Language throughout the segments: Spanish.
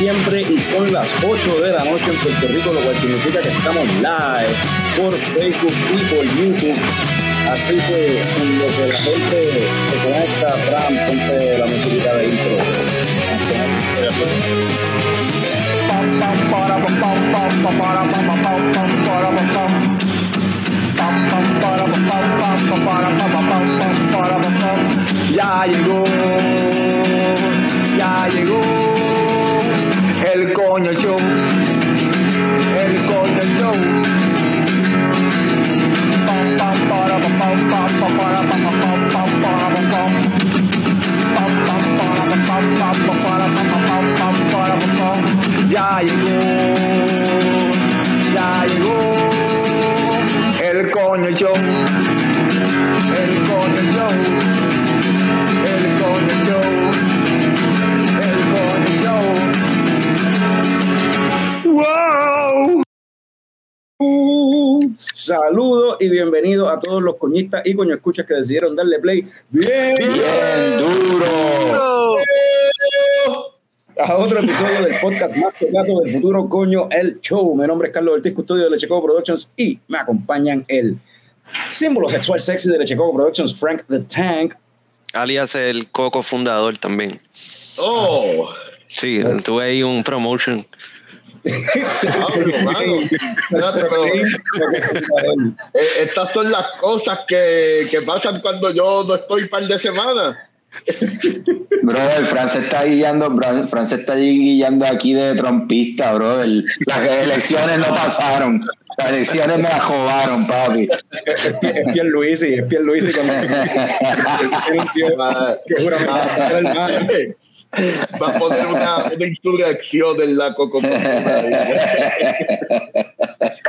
Lunes 5 de diciembre y son las 8 de la noche en Puerto Rico, lo cual significa que estamos live por Facebook y por YouTube. Así que la gente se conecta, Fran, ponte la música de intro. Ya llegó, ya llegó el coño show, el coño show. Ya llegó, ya llegó el coño show, el coño show. El Coño Show. Saludos y bienvenidos a todos los coñistas y coño escuchas que decidieron darle play bien, Bien duro. a otro episodio del podcast más pegato del futuro coño el show. Mi nombre es Carlos Ortiz, custodio de Lechecoco Productions y me acompañan el símbolo sexual sexy de Lechecoco Productions, Frank the Tank. alias el Coco fundador también. Oh, Sí, tuve ahí un promotion. mano. Espérate, pero- eh, estas son las cosas que, que pasan cuando yo no estoy par de semanas. Brother, Fran se está guiando, Fran se está guiando aquí de trompista, brother. Las elecciones no pasaron. Las elecciones me las jodaron, papi. es Pierluisi, es Pierluisi cuando que mal. Va a poner una, una insurrección en la coco.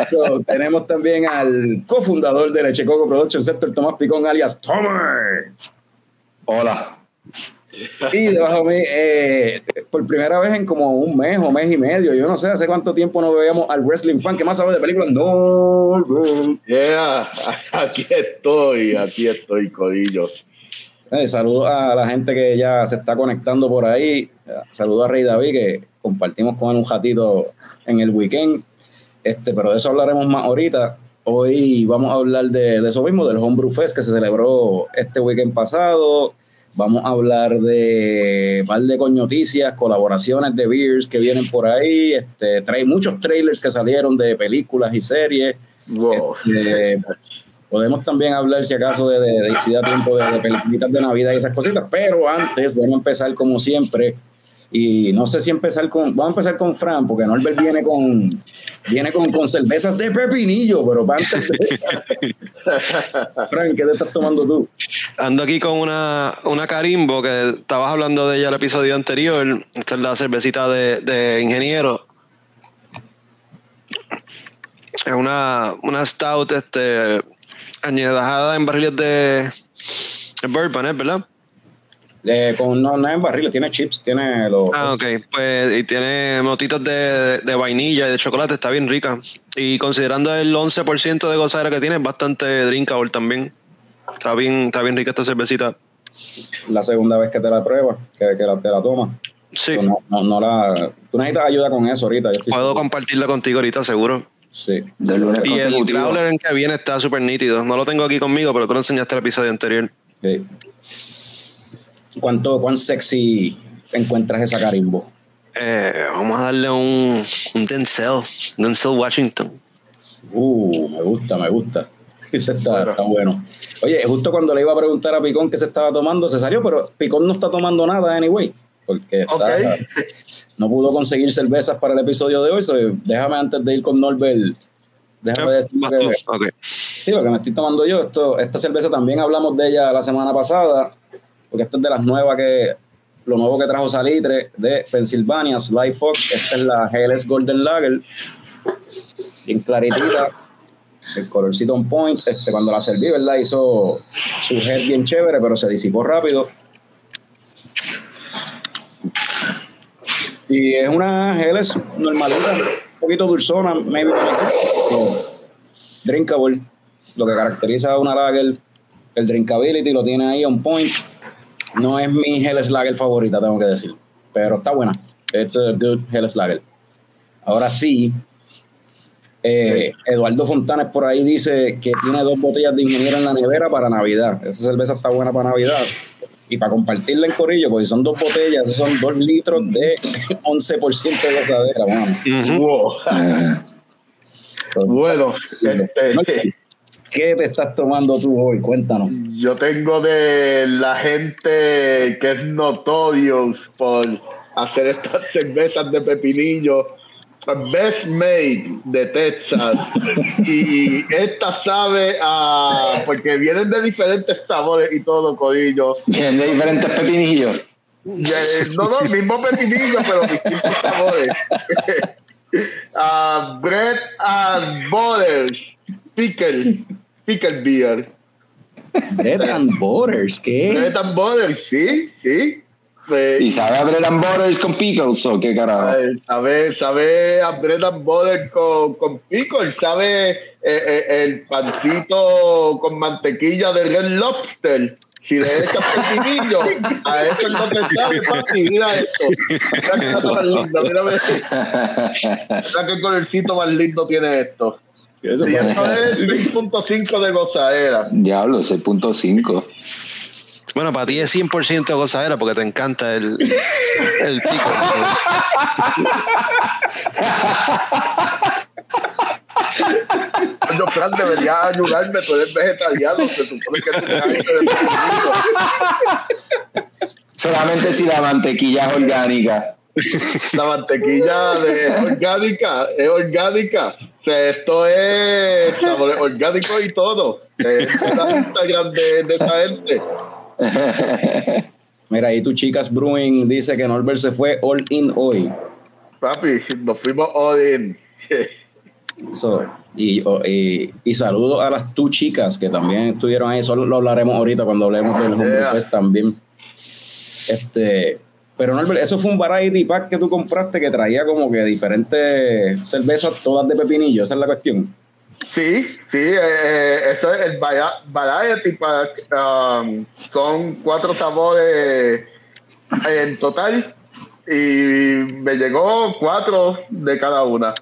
So, tenemos también al cofundador de Lechecoco Productions, Héctor Tomás Picón, alias Tomer. Hola. Y debajo de mí, eh, por primera vez en como un mes o mes y medio, yo no sé hace cuánto tiempo no veíamos al wrestling fan que más sabe de películas. No, no. Yeah, aquí estoy, aquí estoy, Codillo. Eh, saludos a la gente que ya se está conectando por ahí. Saludos a Rey David, que compartimos con él un ratito en el weekend. Este, pero de eso hablaremos más ahorita. Hoy vamos a hablar de, de eso mismo, del Homebrew Fest que se celebró este weekend pasado. Vamos a hablar de un par de coñoticias, colaboraciones de beers que vienen por ahí. Este, trae muchos trailers que salieron de películas y series. Wow. Este, podemos también hablar, si acaso, de, de, de si da tiempo de, de películas de Navidad y esas cositas. Pero antes, vamos a empezar como siempre. Y no sé si empezar con. Vamos a empezar con Fran, porque Norbert viene con. Viene con, con cervezas de pepinillo, pero para antes de Fran, ¿qué te estás tomando tú? Ando aquí con una, una Carimbo, que estabas hablando de ella el episodio anterior. Esta es la cervecita de, de ingeniero. Es una, una stout este, añejada en barriles de, de bourbon, ¿eh? ¿verdad? Eh, con, no, no es en barriles, tiene chips, tiene los. Ah, ok. Pues y tiene notitas de, de vainilla y de chocolate, está bien rica. Y considerando el 11% de gozadera que tiene, es bastante drinkable también. Está bien, está bien rica esta cervecita. La segunda vez que te la pruebas, que, que la, te la tomas. Sí, No, no, no la, tú necesitas ayuda con eso ahorita. yo puedo seguro. compartirla contigo ahorita, seguro. Sí. De lunes Y el growler en que viene está súper nítido. No lo tengo aquí conmigo, pero tú lo enseñaste el episodio anterior. Sí. ¿Cuánto, ¿Cuán sexy encuentras esa carimbo? Eh, vamos a darle un, un Denzel, Denzel Washington. Uh, me gusta, me gusta. Ese está, Bueno. está bueno. Oye, justo cuando le iba a preguntar a Picón qué se estaba tomando, se salió, pero Picón no está tomando nada, anyway. Porque está- no pudo conseguir cervezas para el episodio de hoy. so déjame antes de ir con Norbert, déjame decir que. Sí, lo que me estoy tomando yo, esto, esta cerveza también hablamos de ella la semana pasada, porque esta es de las nuevas que, lo nuevo que trajo Salitre de Pennsylvania, Sly Fox, esta es la GLS Golden Lager, bien claritita, el colorcito on point, este, cuando la serví, ¿verdad? Hizo su head bien chévere, pero se disipó rápido. Y es una GLS normalita, un poquito dulzona, maybe drinkable. Lo que caracteriza a una lager, el drinkability lo tiene ahí on point. no es mi Hell Slager favorita, tengo que decir. Pero está buena. It's a good Hell Slager. Ahora sí, eh, Eduardo Fontanes por ahí dice que tiene dos botellas de ingeniero en la nevera para Navidad. Esa cerveza está buena para Navidad. Y para compartirla en Corillo, porque son dos botellas, son dos litros de 11% de gozadera. Wow. So, Bueno, este, ¿Qué te estás tomando tú hoy? Cuéntanos. yo tengo de la gente que es notorious por hacer estas cervezas de pepinillo. Best Made de Texas. y esta sabe a. Porque vienen de diferentes sabores y todo, Corillo. Tiene diferentes pepinillos. No, no, el mismo pepinillo, pero distintos sabores. Ah, bread and Butters, Pickle, Pickle Beer. Bread and Butters, ¿qué? Bread and Butters, sí, sí. Eh, ¿Y sabe a bread and butters con pickles o qué carajo? sabe, sabe a bread and butter con, con pickle, sabe eh, eh, el pancito con mantequilla de Red Lobster. Si le echas pepinillo, a eso es lo que sabe, papi. Mira esto. Mira qué cosa más linda, mira, mira. Qué colorcito más lindo tiene esto. Y esto es 6.5 de gozadera. Diablo, 6.5. Bueno, para ti es 100% gozadera porque te encanta el, el pico. Coño, Fran, deberías ayudarme, tú eres vegetariano, se supone que tú te. Solamente si la mantequilla es orgánica. La mantequilla de, es orgánica, es orgánica. O sea, esto es sabor orgánico y todo. Es la Instagram de, de esta gente. Mira, ahí tu chicas Brewing dice que Norbert se fue all in hoy. Papi, nos fuimos all in. So, y, y, y saludos a las tu chicas que también estuvieron ahí. Solo lo hablaremos ahorita cuando hablemos del Homebrew Yeah. Fest también. Este, pero Norbert, eso fue un variety pack que tú compraste que traía como que diferentes cervezas todas de pepinillo. Esa es la cuestión. Sí, sí, eh, eh, eso es el vari- Variety Pack. um, son cuatro sabores en total y me llegó cuatro de cada una.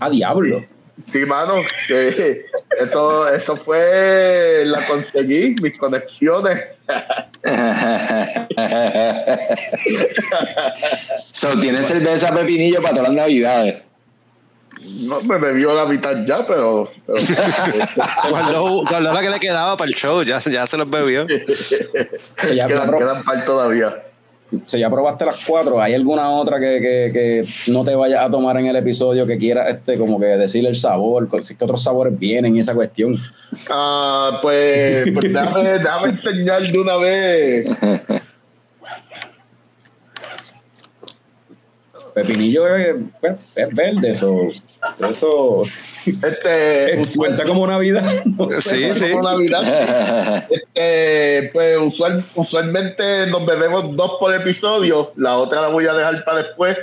¡A diablo! Sí, mano, que eso, eso fue, la conseguí, mis conexiones. so, tiene cerveza pepinillo para todas las navidades. No me bebió la mitad ya, pero, guardó la que le quedaba para el show, ya, ya se los bebió. Ya, quedan, quedan par todavía. so, ya probaste las cuatro. ¿Hay alguna otra que, que, que no te vayas a tomar en el episodio que quieras este, como que decirle el sabor? ¿Qué otros sabores vienen y esa cuestión? Ah, pues, pues déjame, déjame enseñar de una vez. Pepinillo es, es verde, eso, eso Este, cuenta como Navidad. No sé. Sí, sí. como Navidad. Este, pues usual- usualmente nos bebemos dos por episodio, la otra la voy a dejar para después.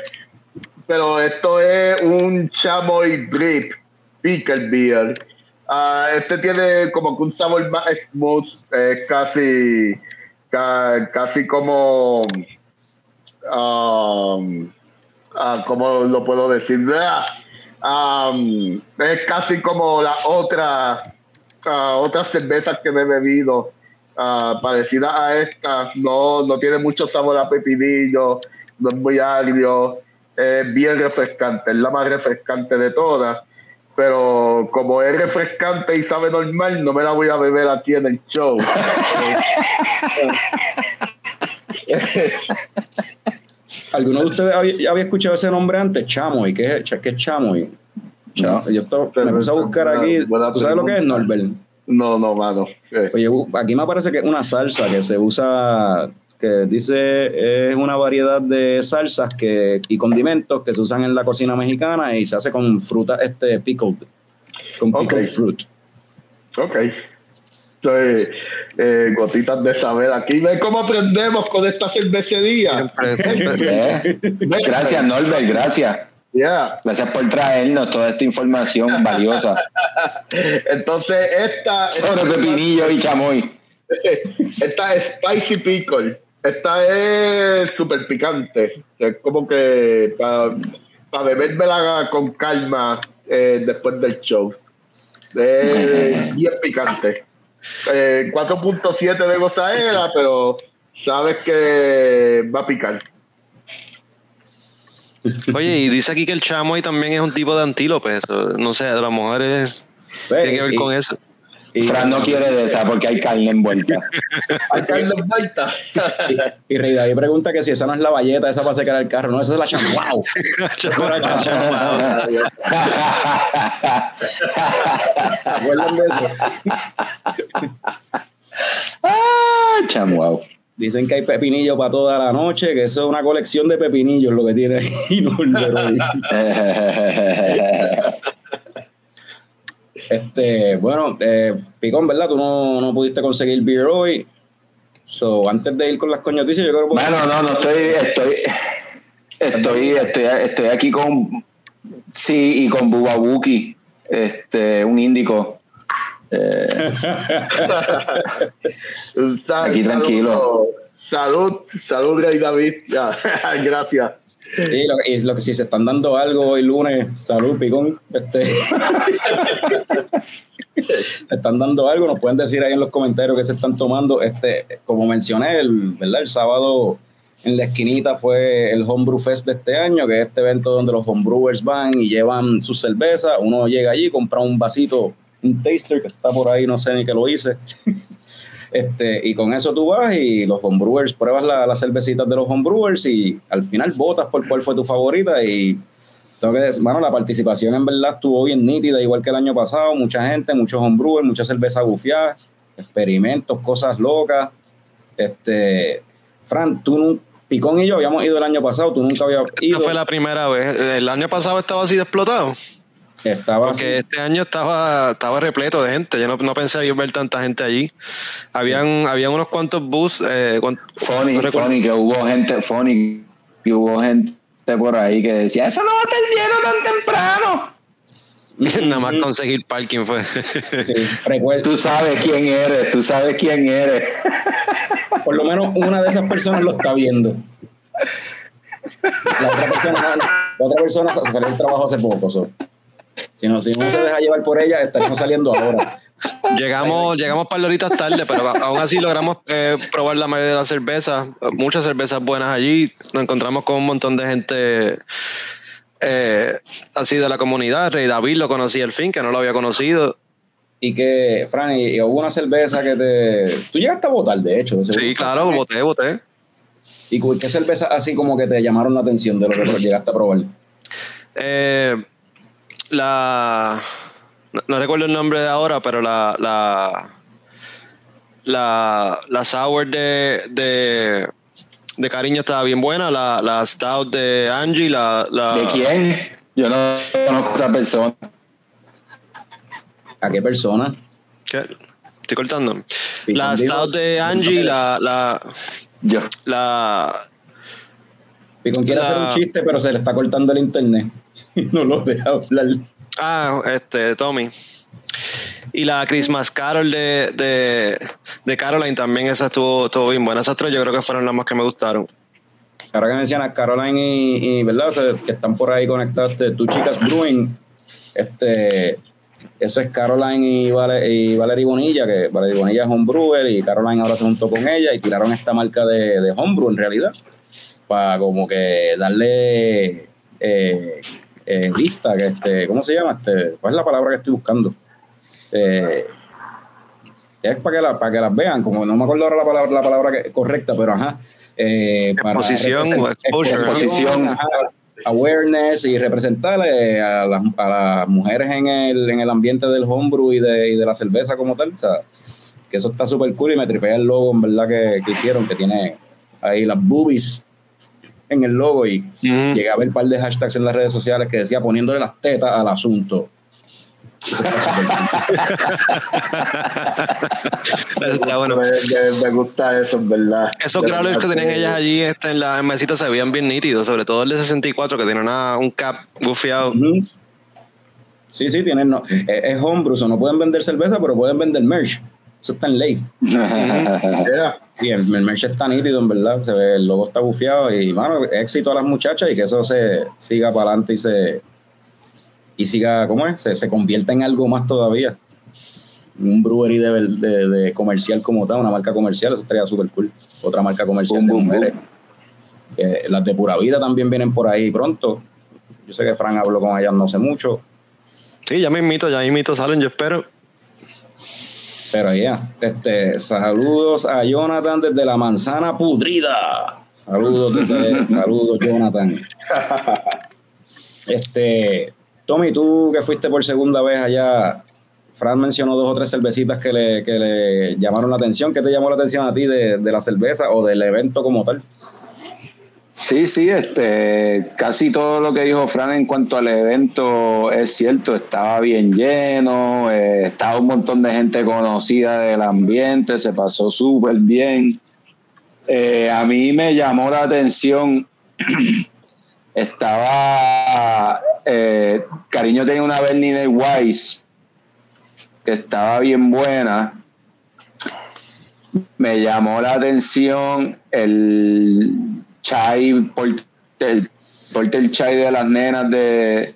Pero esto es un chamoy drip, pickle beer. Ah, este tiene como que un sabor más smooth, es casi, ca- casi como, um, ah, ¿cómo lo puedo decir? Um, es casi como la otra ah, otras cervezas que me he bebido ah, parecidas a esta. No, no tiene mucho sabor a pepinillo no es muy agrio es bien refrescante es la más refrescante de todas. Pero como es refrescante y sabe normal no me la voy a beber aquí en el show ¿Alguno de ustedes había, había escuchado ese nombre antes? Chamoy, ¿qué es, qué es Chamoy? Cha- Yo estaba- me puse a buscar aquí. ¿Tú sabes lo que es. Norbert? no no mano Eh, Oye, aquí me parece que es una salsa que se usa, que dice es una variedad de salsas que, y condimentos que se usan en la cocina mexicana y se hace con fruta este pickled, con pickled fruit. Ok. Soy, eh, gotitas de saber aquí. ¿Ves cómo aprendemos con esta cervecería? Siempre, siempre. ¿Eh? Gracias, Norbert, gracias. Ya. Gracias por traernos toda esta información valiosa Entonces, esta, sobre pepinillo y chamoy. esta es Spicy Pickle. Esta es súper picante. Es como que para bebérmela con calma eh, después del show. Es bien picante. Eh, 4.7 de gozaera, pero sabes que va a picar. Oye, y dice aquí que el chamoy también es un tipo de antílope. eso, No sé, a lo mejor es, tiene que ver y- con eso. Y- Fran no quiere de esa porque hay carne envuelta. Hay carne envuelta. Y Rey David pregunta que si esa no es la valleta, esa para secar el carro. No, esa es la chamuau. ¿Se acuerdan de eso? ah, chamuau. Dicen que hay pepinillo para toda la noche, que eso es una colección de pepinillos lo que tiene ahí. Este, bueno, eh, Picón, ¿verdad? Tú no, no pudiste conseguir beer hoy. So, antes de ir con las coñoticias, yo creo que Bueno, no, no estoy, estoy, estoy, estoy, estoy aquí con, sí, y con Bubabuki, este, un índico. Eh, Aquí tranquilo. Salud, salud, Rey David. Gracias. Y lo que si se están dando algo hoy lunes, salud, picón. Este, están dando algo, nos pueden decir ahí en los comentarios que se están tomando. Este, como mencioné, el, ¿verdad? el sábado en la esquinita fue el Homebrew Fest de este año, que es este evento donde los homebrewers van y llevan sus cervezas. Uno llega allí, compra un vasito, un taster que está por ahí, no sé ni que lo hice. Este, y con eso tú vas y los homebrewers pruebas la- las cervecitas de los homebrewers y al final votas por cuál fue tu favorita y tengo que decir, bueno, la participación en verdad estuvo bien nítida, igual que el año pasado, mucha gente, muchos homebrewers, mucha cerveza gufiada, experimentos, cosas locas. Este, Fran, tú, Picón y yo habíamos ido el año pasado, tú nunca habías ido. Esta fue la primera vez. El año pasado estaba así de explotado. Estaba así. Porque este año estaba, estaba repleto de gente. Yo no, no pensé ver tanta gente allí. Habían, habían unos cuantos bus. Eh, cuan- funny, no recuerdo- funny, que hubo gente, funny, que hubo gente por ahí que decía, eso no va a estar lleno tan temprano. Nada más conseguir parking fue. Sí, Tú sabes quién eres, tú sabes quién eres. por lo menos una de esas personas lo está viendo. La otra persona, la otra persona salió del trabajo hace poco. so. Si, no, si no se deja llevar por ella, estaríamos saliendo ahora. llegamos, llegamos par de horitas tarde, pero aún así logramos eh, probar la mayoría de las cervezas. Muchas cervezas buenas allí. Nos encontramos con un montón de gente eh, así de la comunidad. Rey David lo conocí al fin, que no lo había conocido. Y que, Fran, y, y hubo una cerveza que te. Tú llegaste a votar, de hecho. Sí, claro, voté, voté. ¿Y qué cerveza así como que te llamaron la atención de lo que llegaste a probar? Eh, la no, no recuerdo el nombre de ahora, pero la la la, la sour de, de de cariño estaba bien buena, la, la stout de Angie, la, la ¿De quién? Yo no conozco a esa persona. ¿A qué persona? ¿qué? Estoy cortando. La stout de Angie, la la Yo. la Picón quiere La- hacer un chiste, pero se le está cortando el internet. Y no lo deja hablar. ah, este Tommy. Y la Christmas Carol de, de, de Caroline también, esa estuvo, estuvo bien buena. Esas tres yo creo que fueron las más que me gustaron. Ahora que mencionas Caroline y, y, ¿verdad? O sea, que están por ahí conectados, este, tú chicas Brewing, este, eso es Caroline y, Vale, y Valerie Bonilla, que Valerie Bonilla es homebrewer y Caroline ahora se juntó con ella y tiraron esta marca de, de homebrew en realidad, para como que darle eh, eh, vista, que este, ¿cómo se llama? Este, ¿Cuál es la palabra que estoy buscando? Eh, es para que, la, para que las vean, como no me acuerdo ahora la palabra, la palabra que- correcta, pero ajá. eh, Exposición exposure. Exposición. ajá, awareness y representar eh, a, las, a las mujeres en el, en el ambiente del homebrew y de, y de la cerveza como tal. O sea, que eso está súper cool y me tripea el logo en verdad que, que hicieron, que tiene ahí las boobies en el logo y llegué a ver un par de hashtags en las redes sociales que decía poniéndole las tetas al asunto. Eso está bueno. Me, me- gusta eso, en verdad. Esos growlers que tenían ellas allí este, en la mesita se veían bien nítidos, sobre todo el de 64 que tiene una, un cap gufiado. Ujú. Sí, sí, tienen, no, es, es homebrew, so no pueden vender cerveza, pero pueden vender merch. Eso está en ley. Yeah. Y el, el merch está nítido, en verdad. Se ve, el logo está bufiado y, mano, éxito a las muchachas y que eso se siga para adelante y se. Y siga, ¿cómo es? Se, se convierta en algo más todavía. Un brewery de, de, de comercial como tal, una marca comercial, eso estaría súper cool. Otra marca comercial Boom, de boom, mujeres. Las de pura vida también vienen por ahí pronto. Yo sé que Fran habló con ellas no sé mucho, Sí, ya me invito, ya invito, salen, yo espero. Pero ya. Este, saludos a Jonathan desde la manzana pudrida. Saludos, desde- saludos, Jonathan. Este, Tommy, tú que fuiste por segunda vez allá, Fran mencionó dos o tres cervecitas que le, que le llamaron la atención. ¿Qué te llamó la atención a ti de, de la cerveza o del evento como tal? Sí, sí, este, casi todo lo que dijo Fran en cuanto al evento es cierto, estaba bien lleno, eh, estaba un montón de gente conocida del ambiente, se pasó súper bien. Eh, a mí me llamó la atención, estaba, eh, Cariño tenía una Berliner Weiss que estaba bien buena. Me llamó la atención el chai, porter, el porter chai de las nenas de,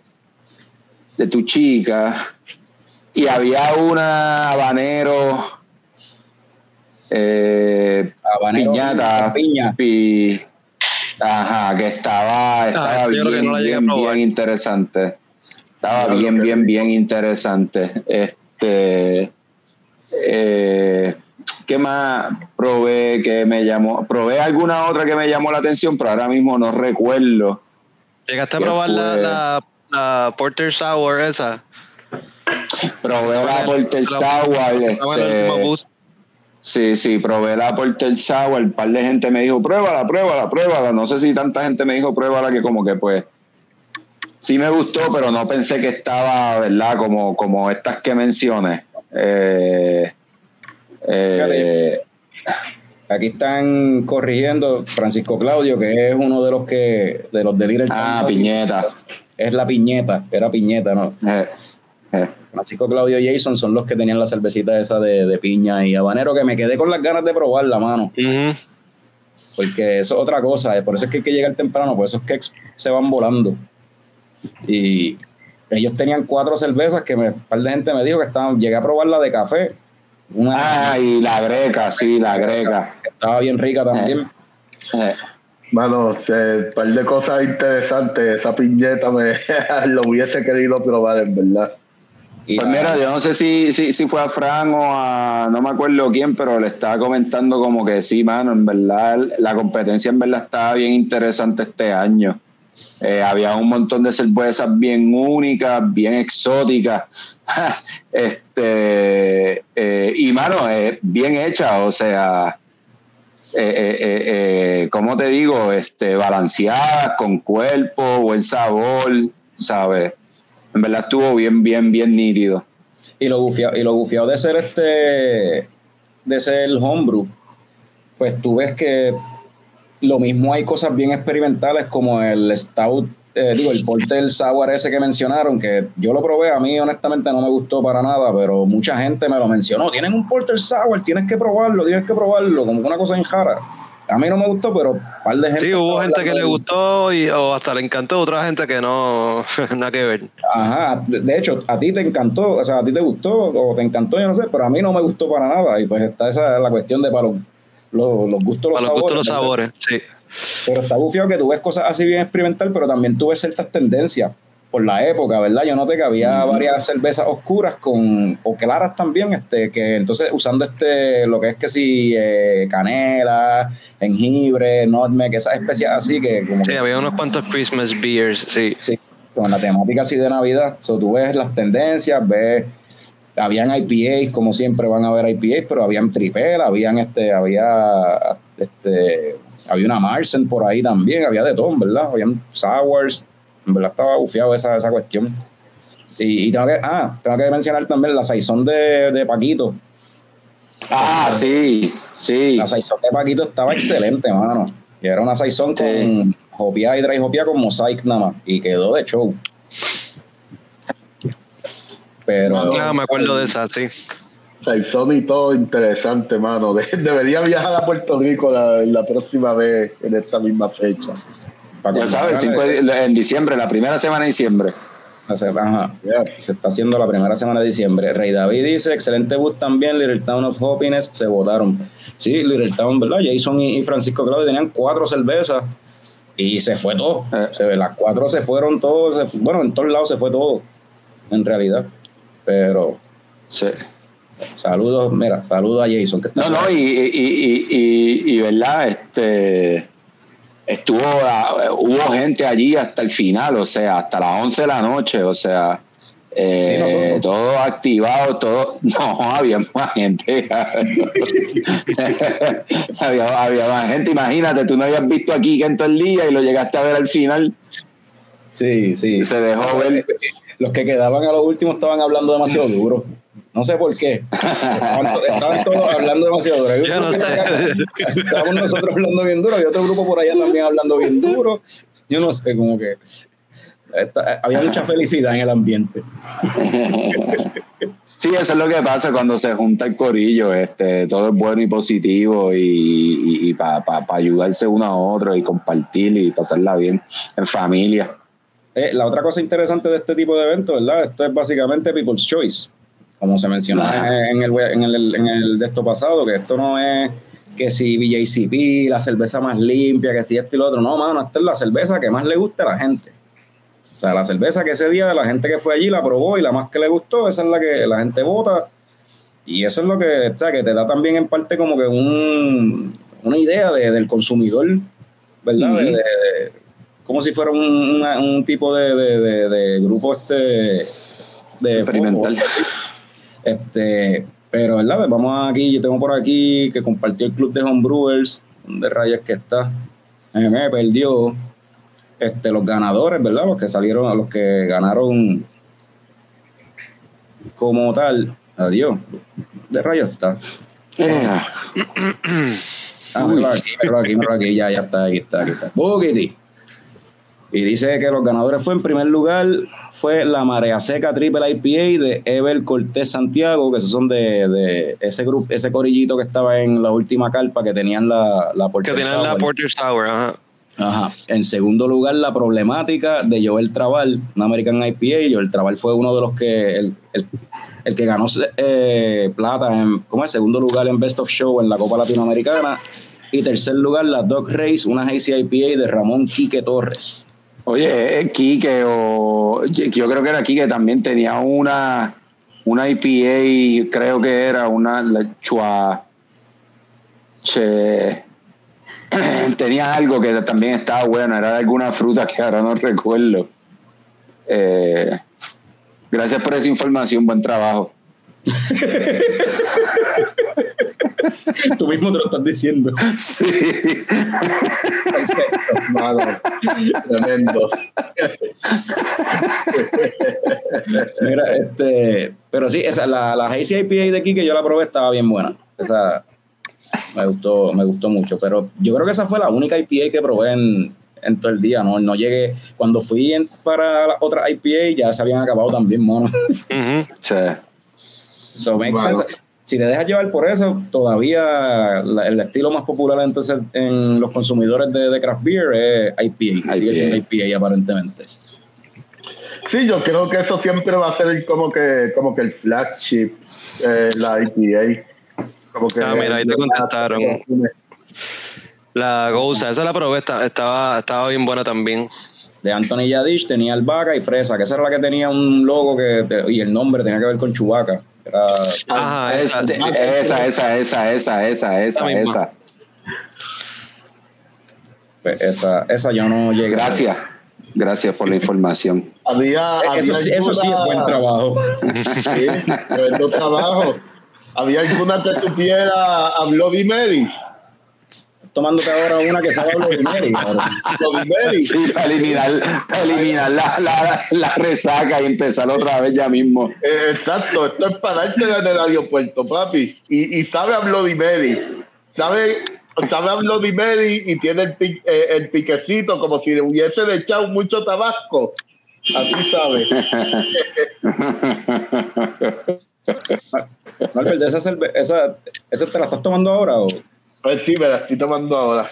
de tu chica. Y había una habanero, eh, Habanero, piñata, piña. pi- ajá, que estaba, que bien, no bien, interesante. Estaba bien, bien, bien interesante. Este, eh, ¿Qué más probé que me llamó? Probé alguna otra que me llamó la atención, pero ahora mismo no recuerdo. Llegaste a ¿Qué probar la, fue? la, la Porter Sour esa. Probé la Porter Sour. Este. Sí, sí, probé la Porter Sour. Un par de gente me dijo, pruébala, pruébala, pruébala. No sé si tanta gente me dijo, pruébala, que como que pues sí me gustó, pero no pensé que estaba, ¿verdad? Como, como estas que mencioné. Eh, eh, Aquí están corrigiendo Francisco Claudio, que es uno de los que, de los de Little ah, piñeta. Es la piñeta, era piñeta, ¿no? Eh, eh. Francisco Claudio y Jason son los que tenían la cervecita esa de, de piña y habanero, que me quedé con las ganas de probarla, mano. Porque eso es otra cosa, eh, por eso es que hay que llegar temprano, por esos cakes se van volando. Y ellos tenían cuatro cervezas que me, un par de gente me dijo que estaban, llegué a probarla de café. Una Ah, y la greca, sí, la greca. estaba bien rica también. Eh, Mano, un par de cosas interesantes. Esa piñeta me lo hubiese querido probar, en verdad. Y Pues la- mira, yo no sé si, si, si fue a Fran o a no me acuerdo quién, pero le estaba comentando como que sí, mano, en verdad la competencia en verdad estaba bien interesante este año. Eh, había un montón de cervezas bien únicas, bien exóticas. este eh, y mano, eh, bien hecha, o sea, ¿cómo te digo? Este, balanceadas, con cuerpo, buen sabor, ¿sabes? En verdad estuvo bien, bien, bien nítido. Y lo gufiado, y lo gufiado de ser este de ser homebrew, pues tú ves que lo mismo hay cosas bien experimentales como el stout, eh, digo, el porter sour ese que mencionaron, que yo lo probé, a mí honestamente no me gustó para nada, pero mucha gente me lo mencionó, tienen un porter sour, tienes que probarlo, tienes que probarlo, como una cosa en jara. A mí no me gustó, pero un par de gente... Sí, hubo gente que le gustó y, o hasta le encantó, otra gente que no, nada que ver. Ajá, de de hecho, a ti te encantó, o sea, a ti te gustó o te encantó, yo no sé, pero a mí no me gustó para nada. Y pues está esa la cuestión de para los, gustos, los Para los gustos, los sabores, sí. Pero está bufiado que tú ves cosas así bien experimental, pero también tú ves ciertas tendencias por la época, ¿verdad? Yo noté que había varias cervezas oscuras con, o claras también, este, que entonces usando este, lo que es que si eh, canela, jengibre, nutmeg, esas especias así que como Sí, que había unos cuantos Christmas beers, sí. Sí, con la temática así de Navidad. So, tú ves las tendencias, ves, habían IPAs, como siempre van a haber IPAs, pero habían tripel, habían este, había este, había una Marsen por ahí también, había de todo, ¿verdad? Habían sours, en verdad estaba bufiado esa, esa cuestión. Y, y tengo que, ah, tengo que mencionar también la saizón de, de Paquito. Ah, sí, sí. La saizón de Paquito estaba excelente, mano. Y era una saizón Sí. con hopia y dry hopia con mosaic nada más. Y quedó de show. Pero. Ah, me acuerdo de esa, sí. Saizón y todo interesante, mano. De- debería viajar a Puerto Rico la, la próxima vez en esta misma fecha. Para Ya sabes, de- en diciembre, la primera semana de diciembre. Ajá. Yeah. Se está haciendo la primera semana de diciembre. Rey David dice, excelente bus también, Little Town of Happiness, se votaron. Sí, Little Town, ¿verdad? Jason y, y Francisco Claudio tenían cuatro cervezas y se fue todo. Eh. Se las cuatro se fueron todos, se- bueno, en todos lados se fue todo, en realidad. Pero Sí. saludos, mira, saludos a Jason. Que está No, no, y, y, y, verdad, este estuvo, ah, hubo gente allí hasta el final, o sea, hasta las 11 de la noche, o sea, eh, Sí, todo activado, todo, no, había más gente, había, había más gente, imagínate, tú no habías visto aquí que en todo el día y lo llegaste a ver al final, Sí, sí. se dejó ver. Los que quedaban a los últimos estaban hablando demasiado duro. No sé por qué. Estaban, to- estaban todos hablando demasiado duro. Hay un Yo no grupo sé. Estábamos nosotros hablando bien duro y otro grupo por allá también hablando bien duro. Yo no sé, como que había mucha felicidad en el ambiente. Sí, eso es lo que pasa cuando se junta el corillo, este, todo es bueno y positivo y, para ayudarse uno a otro y compartir y pasarla bien en familia. Eh, la otra cosa interesante de este tipo de eventos, ¿verdad? Esto es básicamente People's Choice, como se mencionó en el, en, el, en el de esto pasado, que esto no es que si BJCP, la cerveza más limpia, que si esto y lo otro. No, mano, esta es la cerveza que más le gusta a la gente. O sea, la cerveza que ese día la gente que fue allí la probó y la más que le gustó, esa es la que la gente vota. Y eso es lo que, o sea, que te da también en parte como que un, una idea de- del consumidor, ¿verdad? De- de- como si fuera un, una- un tipo de, de- de- de grupo este de Experimental. Este, pero verdad, vamos aquí, yo tengo por aquí que compartió el club de homebrewers, de rayas que está. Eh, me perdió. Este, los ganadores, ¿verdad? Los que salieron, los que ganaron como tal. Adiós. De rayos está. Eh, Ah, míralo aquí, míralo aquí, míralo aquí, ya, ya está, aquí está, aquí está. Boogity. Y dice que los ganadores fue en primer lugar, fue la Marea Seca Triple IPA de Ever Cortés Santiago, que esos son de, de ese grupo, ese corillito que estaba en la última carpa que tenían la, la Que Porter tienen la Sour. Porter Sour, ajá. Ajá. En segundo lugar, la problemática de Joel Trabal, un American IPA. Joel Trabal fue uno de los que, el, el- el que ganó eh, plata en, ¿cómo es? Segundo lugar en Best of Show en la Copa Latinoamericana. Y tercer lugar, la Dog Race, una Hazy IPA de Ramón Quique Torres. Oye, eh, Quique, o yo creo que era Quique, también tenía una, una IPA, creo que era una la chua, che, tenía algo que también estaba bueno, era de alguna fruta que ahora no recuerdo. Eh, gracias por esa información, buen trabajo. Tú mismo te lo estás diciendo. Sí. Mano, tremendo. Mira, este, pero sí, esa, la, la Hazy IPA de Quique yo la probé, estaba bien buena. Esa me gustó, me gustó mucho. Pero yo creo que esa fue la única IPA que probé en, en todo el día. No, no llegué. Cuando fui en- para la otra IPA ya se habían acabado también, mono. Sí. So makes Bueno. sense. Si te dejas llevar por eso, todavía la- el estilo más popular entonces en los consumidores de, de craft beer es IPA. Sigue siendo IPA aparentemente. Sí, yo creo que eso siempre va a ser como que, como que el flagship, eh, la IPA. Como que Ah, mira, ahí te contestaron. La Gousa, esa la probé, esta- estaba, estaba bien buena también. de Anthony Yadish tenía albahaca y fresa, que esa era la que tenía un logo que y el nombre tenía que ver con Chubaca. Era, Ajá, Esa, esa, esa, esa, esa, esa, esa, esa, pues, esa, esa yo no llegué. Gracias. Gracias por la información. Había, Eh, Eso, había sí- eso sí es buen trabajo. Sí, tremendo trabajo. ¿Había alguna que supiera a Bloody Mary? Tomándote ahora una que sabe a Bloody Mary. Sí, para eliminar, para eliminar la, la, la resaca y empezar otra vez ya mismo. Eh, exacto, esto es para dártela en el aeropuerto, papi. Y, y sabe a Bloody Mary. Sabe, sabe a Bloody Mary y tiene el, pi- eh, el piquecito como si le hubiese echado mucho tabasco. Así sabe. Norbert, esa, esa, ¿esa te la estás tomando ahora o Pues sí, me la estoy tomando ahora.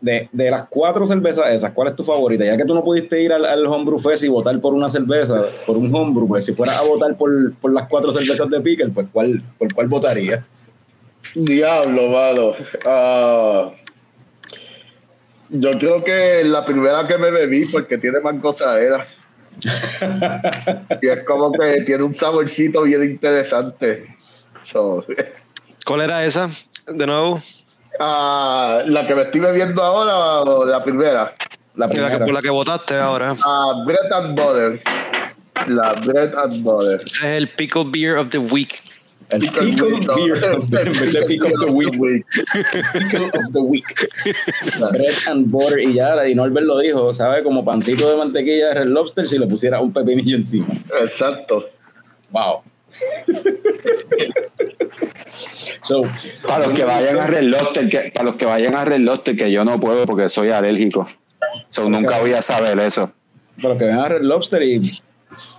de, de las cuatro cervezas esas, cuál es tu favorita? Ya que tú no pudiste ir al, al Homebrew Fest y votar por una cerveza, por un Homebrew, pues si fueras a votar por, por las cuatro cervezas de Pickle, pues ¿cuál, ¿por cuál votarías? Diablo, mano. Ah, yo creo que la primera que me bebí, porque tiene más gozadera. y es como que tiene un saborcito bien interesante. So, ¿Cuál era esa? De nuevo. Ah, la que me estoy bebiendo ahora, o la primera. La La que, primera. por la que votaste ahora. Ah, bread and butter. La bread and butter. Ese es el Pickle Beer of the Week. El Pickle Beer of the, en vez de Pickle of the Week. Pickle of the Week. Bread and butter y ya, y Norbert lo dijo, ¿sabe? Como pancito de mantequilla de Red Lobster si le pusiera un pepinillo encima. Exacto. Wow. So, Para los que vayan a Red Lobster, que, para los que vayan a Red Lobster, que yo no puedo porque soy alérgico. So, nunca voy a saber eso. para los que vengan a Red Lobster y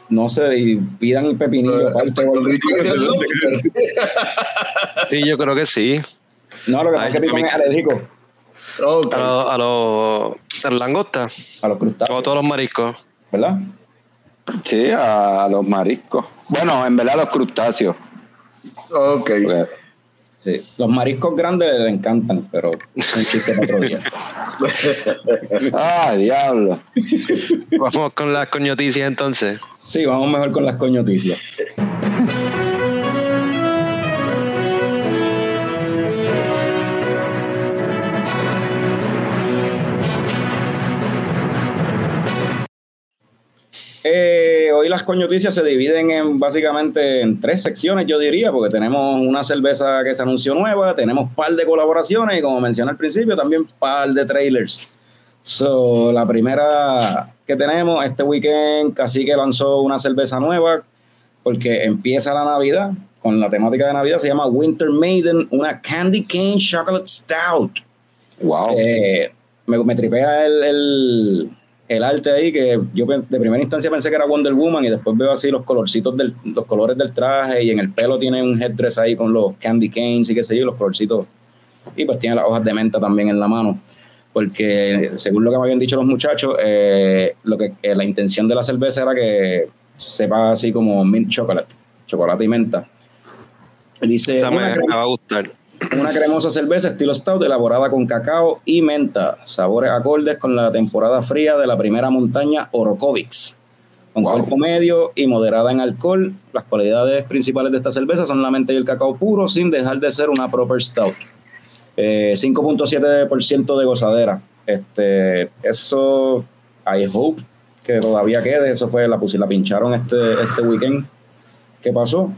no sé, y pidan el pepinillo se lo- Sí, yo creo que sí. No, lo que pasa es que mí- es alérgico. A los a los a langostas. a los O a crustáceos, todos los mariscos. ¿verdad? Sí, a los mariscos. Bueno, en verdad los crustáceos. Ok. Sí. Los mariscos grandes le encantan, pero es un chiste para otro día. Ah, diablo. Vamos con las coñoticias entonces. Sí, vamos mejor con las coñoticias. Eh, hoy las coñoticias se dividen en básicamente en tres secciones, yo diría, porque tenemos una cerveza que se anunció nueva, tenemos par de colaboraciones y como mencioné al principio, también par de trailers. So, la primera que tenemos este weekend, Cacique lanzó una cerveza nueva porque empieza la Navidad con la temática de Navidad, se llama Winter Maiden, una Candy Cane Chocolate Stout. Wow. Eh, me, me tripea el, el, el arte ahí, que yo de primera instancia pensé que era Wonder Woman y después veo así los colorcitos del, los colores del traje y en el pelo tiene un headdress ahí con los candy canes y qué sé yo, los colorcitos. Y pues tiene las hojas de menta también en la mano. Porque según lo que me habían dicho los muchachos, eh, lo que, eh, la intención de la cerveza era que sepa así como mint chocolate, chocolate y menta. Dice, Esa me, "Una me crema- va a gustar. Una cremosa cerveza estilo stout elaborada con cacao y menta, sabores acordes con la temporada fría de la primera montaña Orokovics. Con Wow. cuerpo medio y moderada en alcohol, las cualidades principales de esta cerveza son la menta y el cacao puro sin dejar de ser una proper stout. Eh, 5.7% de gozadera. Este, eso, I hope que todavía quede. Eso fue, la, la pincharon este, este weekend que pasó.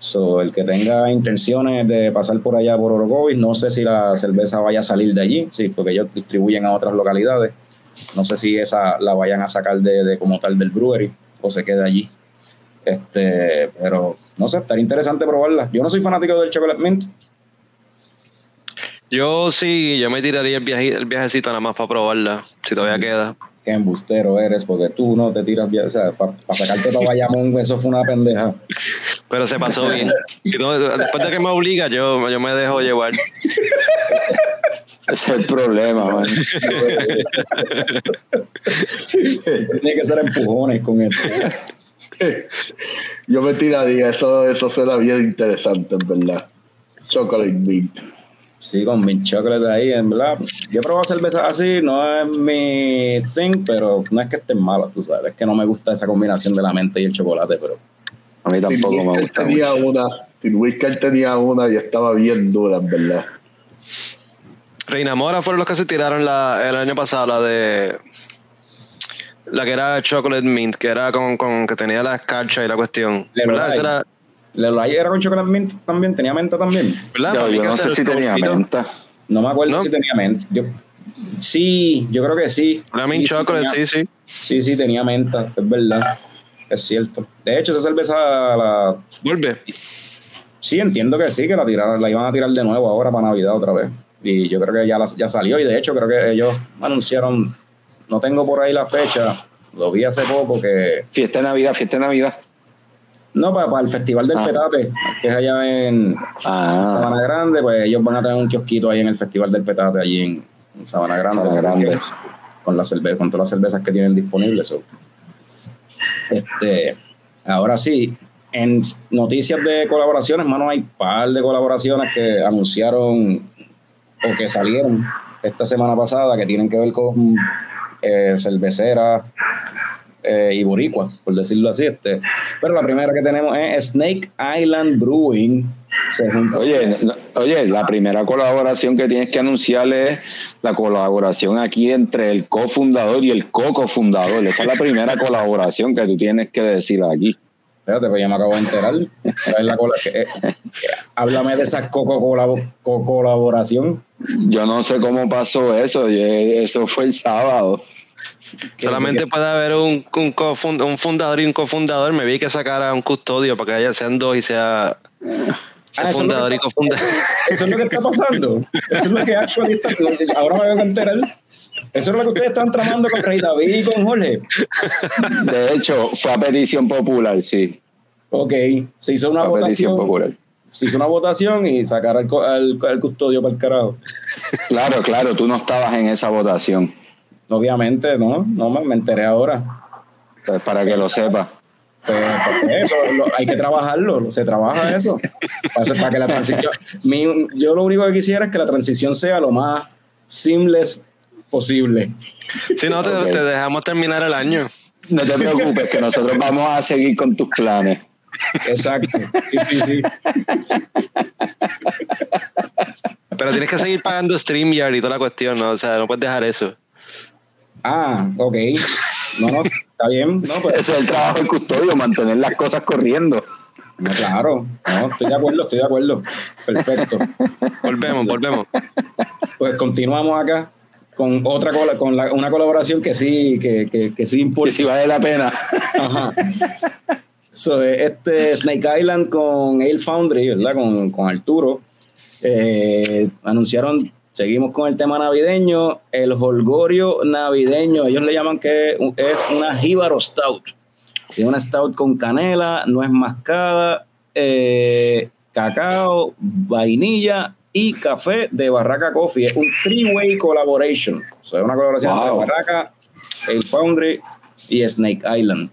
So, el que tenga intenciones de pasar por allá por Orocovis, no sé si la cerveza vaya a salir de allí, sí, porque ellos distribuyen a otras localidades. No sé si esa la vayan a sacar de, de como tal del brewery o se quede allí. Este, pero no sé, estaría interesante probarla. Yo no soy fanático del chocolate mint. Yo sí, yo me tiraría el, viaje, el viajecito nada más para probarla, si todavía queda. Qué embustero eres, porque tú no te tiras. O sea, para sacarte todo Bayamón, eso fue una pendeja. Pero se pasó bien. Después de que me obliga, yo, yo me dejo llevar. Ese es el problema, man. Tiene que ser empujones con esto. Yo me tiraría, eso, eso suena bien interesante, en verdad. Chocolate mint. Sí, con mint chocolate ahí, en verdad. Yo he probado cervezas así, no es mi thing, pero no es que estén malas, tú sabes. Es que no me gusta esa combinación de la mente y el chocolate, pero A mí tampoco me gusta tenía mucho. una, Whisker tenía una y estaba bien dura, en verdad. Reina Mora fueron los que se tiraron la, el año pasado, la de. La que era Chocolate Mint, que era con, con que tenía la escarcha y la cuestión. Le ¿Verdad? Esa era, ¿Le lo era con chocolate mint también? ¿Tenía menta también? ¿verdad? Yo, no sé si tenía menta. No me acuerdo ¿No? si tenía menta. Yo, sí, yo creo que sí. La Sí, Mint sí Chocolate, tenía- sí, sí. Sí, sí, tenía menta, es verdad. Es cierto. De hecho, esa cerveza la, Vuelve. Sí, entiendo que sí, que la tiraron, la iban a tirar de nuevo ahora para Navidad otra vez. Y yo creo que ya, la- ya salió y de hecho creo que ellos anunciaron, no tengo por ahí la fecha, lo vi hace poco que Fiesta de Navidad, fiesta de Navidad. No, para, para el Festival del Ah. Petate, que es allá en Ah, Sabana Grande, pues ellos van a tener un kiosquito ahí en el Festival del Petate, allí en, Sabana Grande. Sabana Grande. Con, la cerve- con todas las cervezas que tienen disponibles. so. Este, ahora sí, en noticias de colaboraciones, mano, hay un par de colaboraciones que anunciaron o que salieron esta semana pasada que tienen que ver con eh, cerveceras eh, y boricua, por decirlo así. Este. Pero la primera que tenemos es Snake Island Brewing. Oye, oye, la primera colaboración que tienes que anunciar es la colaboración aquí entre el cofundador y el co-cofundador. Esa es la primera colaboración que tú tienes que decir aquí. Espérate, pues ya me acabo de enterar. ¿Cuál es la eh, háblame de esa coco colabo- co- colaboración. Yo no sé cómo pasó eso, yo- eso fue el sábado. Solamente puede haber un, un, un fundador y un cofundador. Me vi que sacar a un custodio para que haya sean dos y sea Ah, eso es que y cofundador. Eso es lo que está pasando. Eso es lo que actually está. Ahora me vengo a enterar. Eso es lo que ustedes están tramando con Rey David y con Jorge. De hecho, fue a petición popular, sí. Ok, se hizo una Fue votación. popular. Se hizo una votación y sacar al, al- al custodio para el carajo. Claro, claro, tú no estabas en esa votación, Obviamente, no, no me, me enteré ahora. pues, para que lo sepas. Pues, eso, lo- hay que trabajarlo, se trabaja eso. Para, que la transición. mi- yo lo único que quisiera es que la transición sea lo más seamless posible. Si no, te, dejamos terminar el año. No te preocupes, que nosotros vamos a seguir con tus planes. Exacto. Sí, sí, sí. Pero tienes que seguir pagando StreamYard y toda la cuestión, ¿no? O sea, no puedes dejar eso. Ah, ok. No, no, está bien. No, pues, Ese es el trabajo del custodio, mantener las cosas corriendo. no, claro. No, estoy de acuerdo, estoy de acuerdo. Perfecto. Volvemos, volvemos. Pues continuamos acá con otra cola, con la- una colaboración que sí, que, que, que sí Que importa. si vale la pena. Ajá. So, este Snake Island con Ale Foundry, ¿verdad? Con, con Arturo. eh, anunciaron, seguimos con el tema navideño, el holgorio navideño. Ellos le llaman que es una Jíbaro Stout. Tiene una Stout con canela, no es mascada, eh, cacao, vainilla y café de Barraca Coffee. Es un three-way collaboration. O sea, es una colaboración Wow. entre Barraca, Ale Foundry y Snake Island.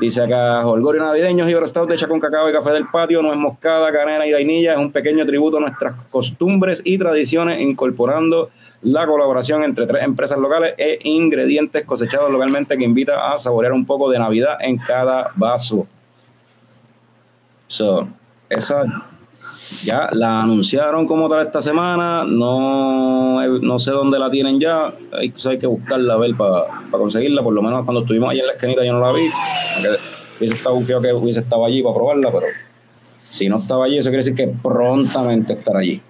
Dice acá, Holgorio Navideño, Jíbaro Stout hecha con cacao y café del patio, no es moscada, canela y vainilla, es un pequeño tributo a nuestras costumbres y tradiciones, incorporando la colaboración entre tres empresas locales e ingredientes cosechados localmente que invita a saborear un poco de Navidad en cada vaso. So, esa ya la anunciaron como tal esta semana, no, no sé dónde la tienen ya, hay, hay que buscarla a ver para conseguirla, por lo menos cuando estuvimos allí en la esquinita yo no la vi, hubiese estado bufiado que hubiese estado allí para probarla, pero si no estaba allí eso quiere decir que prontamente estará allí.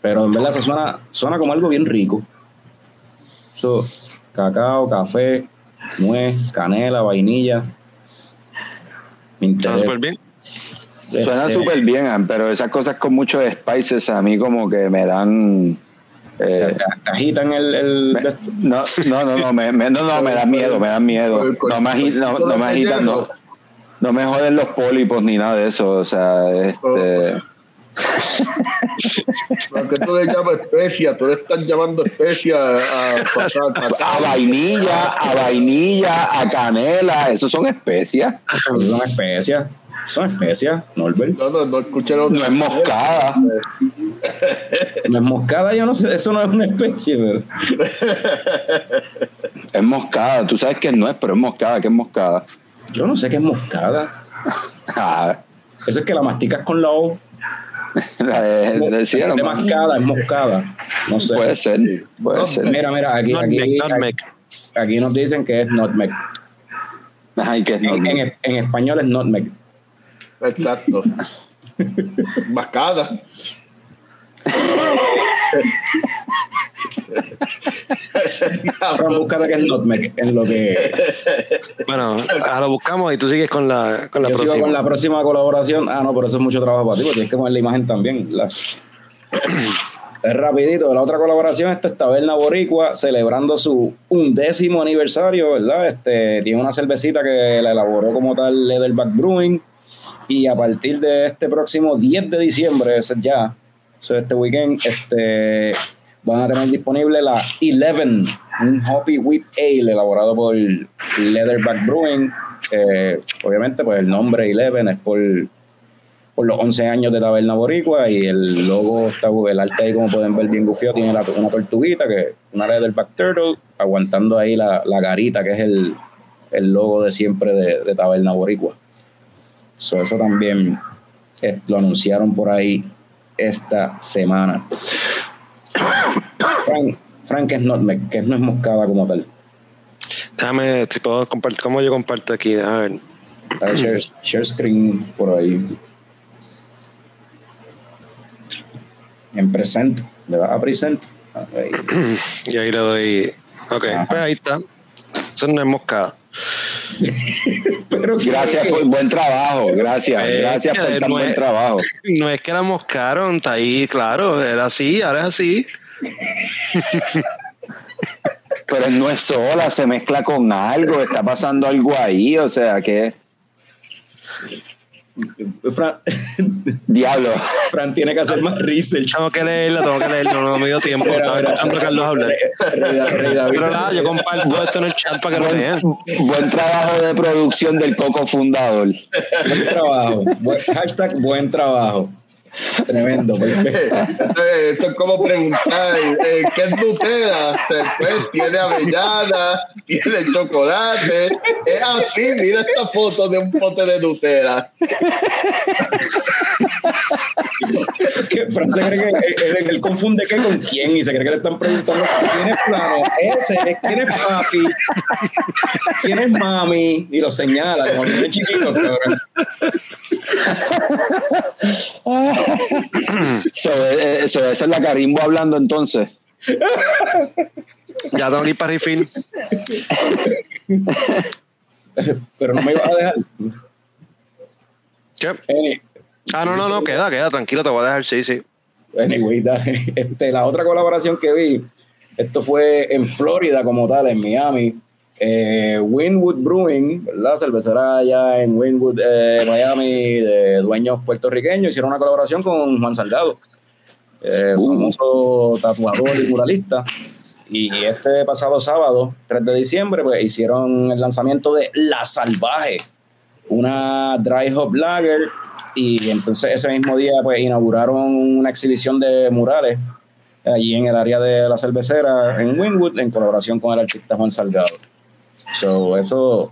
Pero en verdad se suena, suena como algo bien rico. So, cacao, café, nuez, canela, vainilla. Está súper bien. Suena Este, súper bien, pero esas cosas con muchos spices a mí como que me dan... eh, te- agitan el, el- me- no, no, no, no, me, me- no, no, me dan miedo, me dan miedo. No me, agi- no, no me agitan, no, no me joden los pólipos ni nada de eso, o sea, este... ¿A qué tú le llamas especia? Tú le estás llamando especia a, a, A vainilla, a vainilla, a canela, esos son especias. son especias. Son especias, Norbert. No, no, no escuché lo No es moscada. No es moscada, yo no sé, eso no es una especie, pero. Es moscada, tú sabes que no es, pero es moscada, que es moscada. Yo no sé qué es moscada. Ah, Eso es que la masticas con la O. la de, de- sí, lo de mascada, es moscada. No sé. Puede ser, puede No, ser. Mira, mira, aquí, aquí, aquí nos dicen que es nutmeg. Ay, que es En, normal. en- en español es nutmeg. Exacto. Mascada. Ahora que es nutmeg en lo que Bueno, ahora lo buscamos y tú sigues con la, con la yo sigo próxima. con la próxima colaboración. Ah, no, pero eso es mucho trabajo para ti, porque tienes que poner la imagen también. la- Es rapidito, la otra colaboración, esto es Taberna Boricua, celebrando su undécimo aniversario, ¿verdad? Este, tiene una cervecita que la elaboró como tal Leatherback Brewing, y a partir de este próximo 10 de diciembre, es ya, so este weekend, este, van a tener disponible la Eleven, un Hoppy Whip Ale elaborado por Leatherback Brewing. Eh, obviamente, pues el nombre Eleven es por los 11 años de Taberna Boricua y el logo está, el arte ahí como pueden ver bien gufiado, tiene la- una tortuguita que una red del Back Turtle aguantando ahí la, garita que es el, logo de siempre de Taberna Boricua. So, eso también eh, lo anunciaron por ahí esta semana. Frank, Frank es nutmeg, que no es moscada como tal. Déjame, si puedo compartir, ¿cómo yo comparto aquí? A ver. Share, share screen por ahí. En present, le das a present. Y ahí le doy. Ok, Ajá. pues ahí está. Eso no es moscada. Pero Gracias por buen trabajo, gracias, Eh, gracias por que tan no buen es- trabajo. No es que la moscaron, está ahí, claro, era así, ahora es así. Pero no es sola, se mezcla con algo, está pasando algo ahí, o sea que Fran, diablo. Fran tiene que hacer más research. Tengo que leerla, tengo que leerla, no me dio tiempo. Mira, Estaba escuchando a Carlos hablar. Pero nada, yo comparto esto en el chat para que lo lean. Buen, buen trabajo de producción del Coco Fundador. Buen trabajo. Buen- hashtag buen trabajo. Tremendo. perfecto. Eh, Eso es como preguntar, eh, ¿qué es Nutella? Después tiene avellana, tiene chocolate. Es así, mira esta foto de un pote de Nutella. Que Fran se cree que él, él confunde qué con quién y se cree que le están preguntando quién es plano, ese, quién es papi, quién es mami, y lo señala como niños chiquitos, cabrón. So, eh, so, esa es la Carimbo hablando entonces. Ya tengo que ir para refill. Pero no me ibas a dejar. ¿Qué? Ah, no, no, no, queda, queda, tranquilo, te voy a dejar, sí, sí. Anyway. Este, la otra colaboración que vi, esto fue en Florida como tal, en Miami. Eh, Winwood Brewing, ¿verdad? Cervecera allá en Winwood, eh, Miami, de dueños puertorriqueños, hicieron una colaboración con Juan Salgado, eh, Uh. famoso tatuador y muralista. Y este pasado sábado, 3 de diciembre, pues hicieron el lanzamiento de La Salvaje, una dry hop lager y entonces ese mismo día pues inauguraron una exhibición de murales allí en el área de la cervecera en Winwood en colaboración con el artista Juan Salgado. So, eso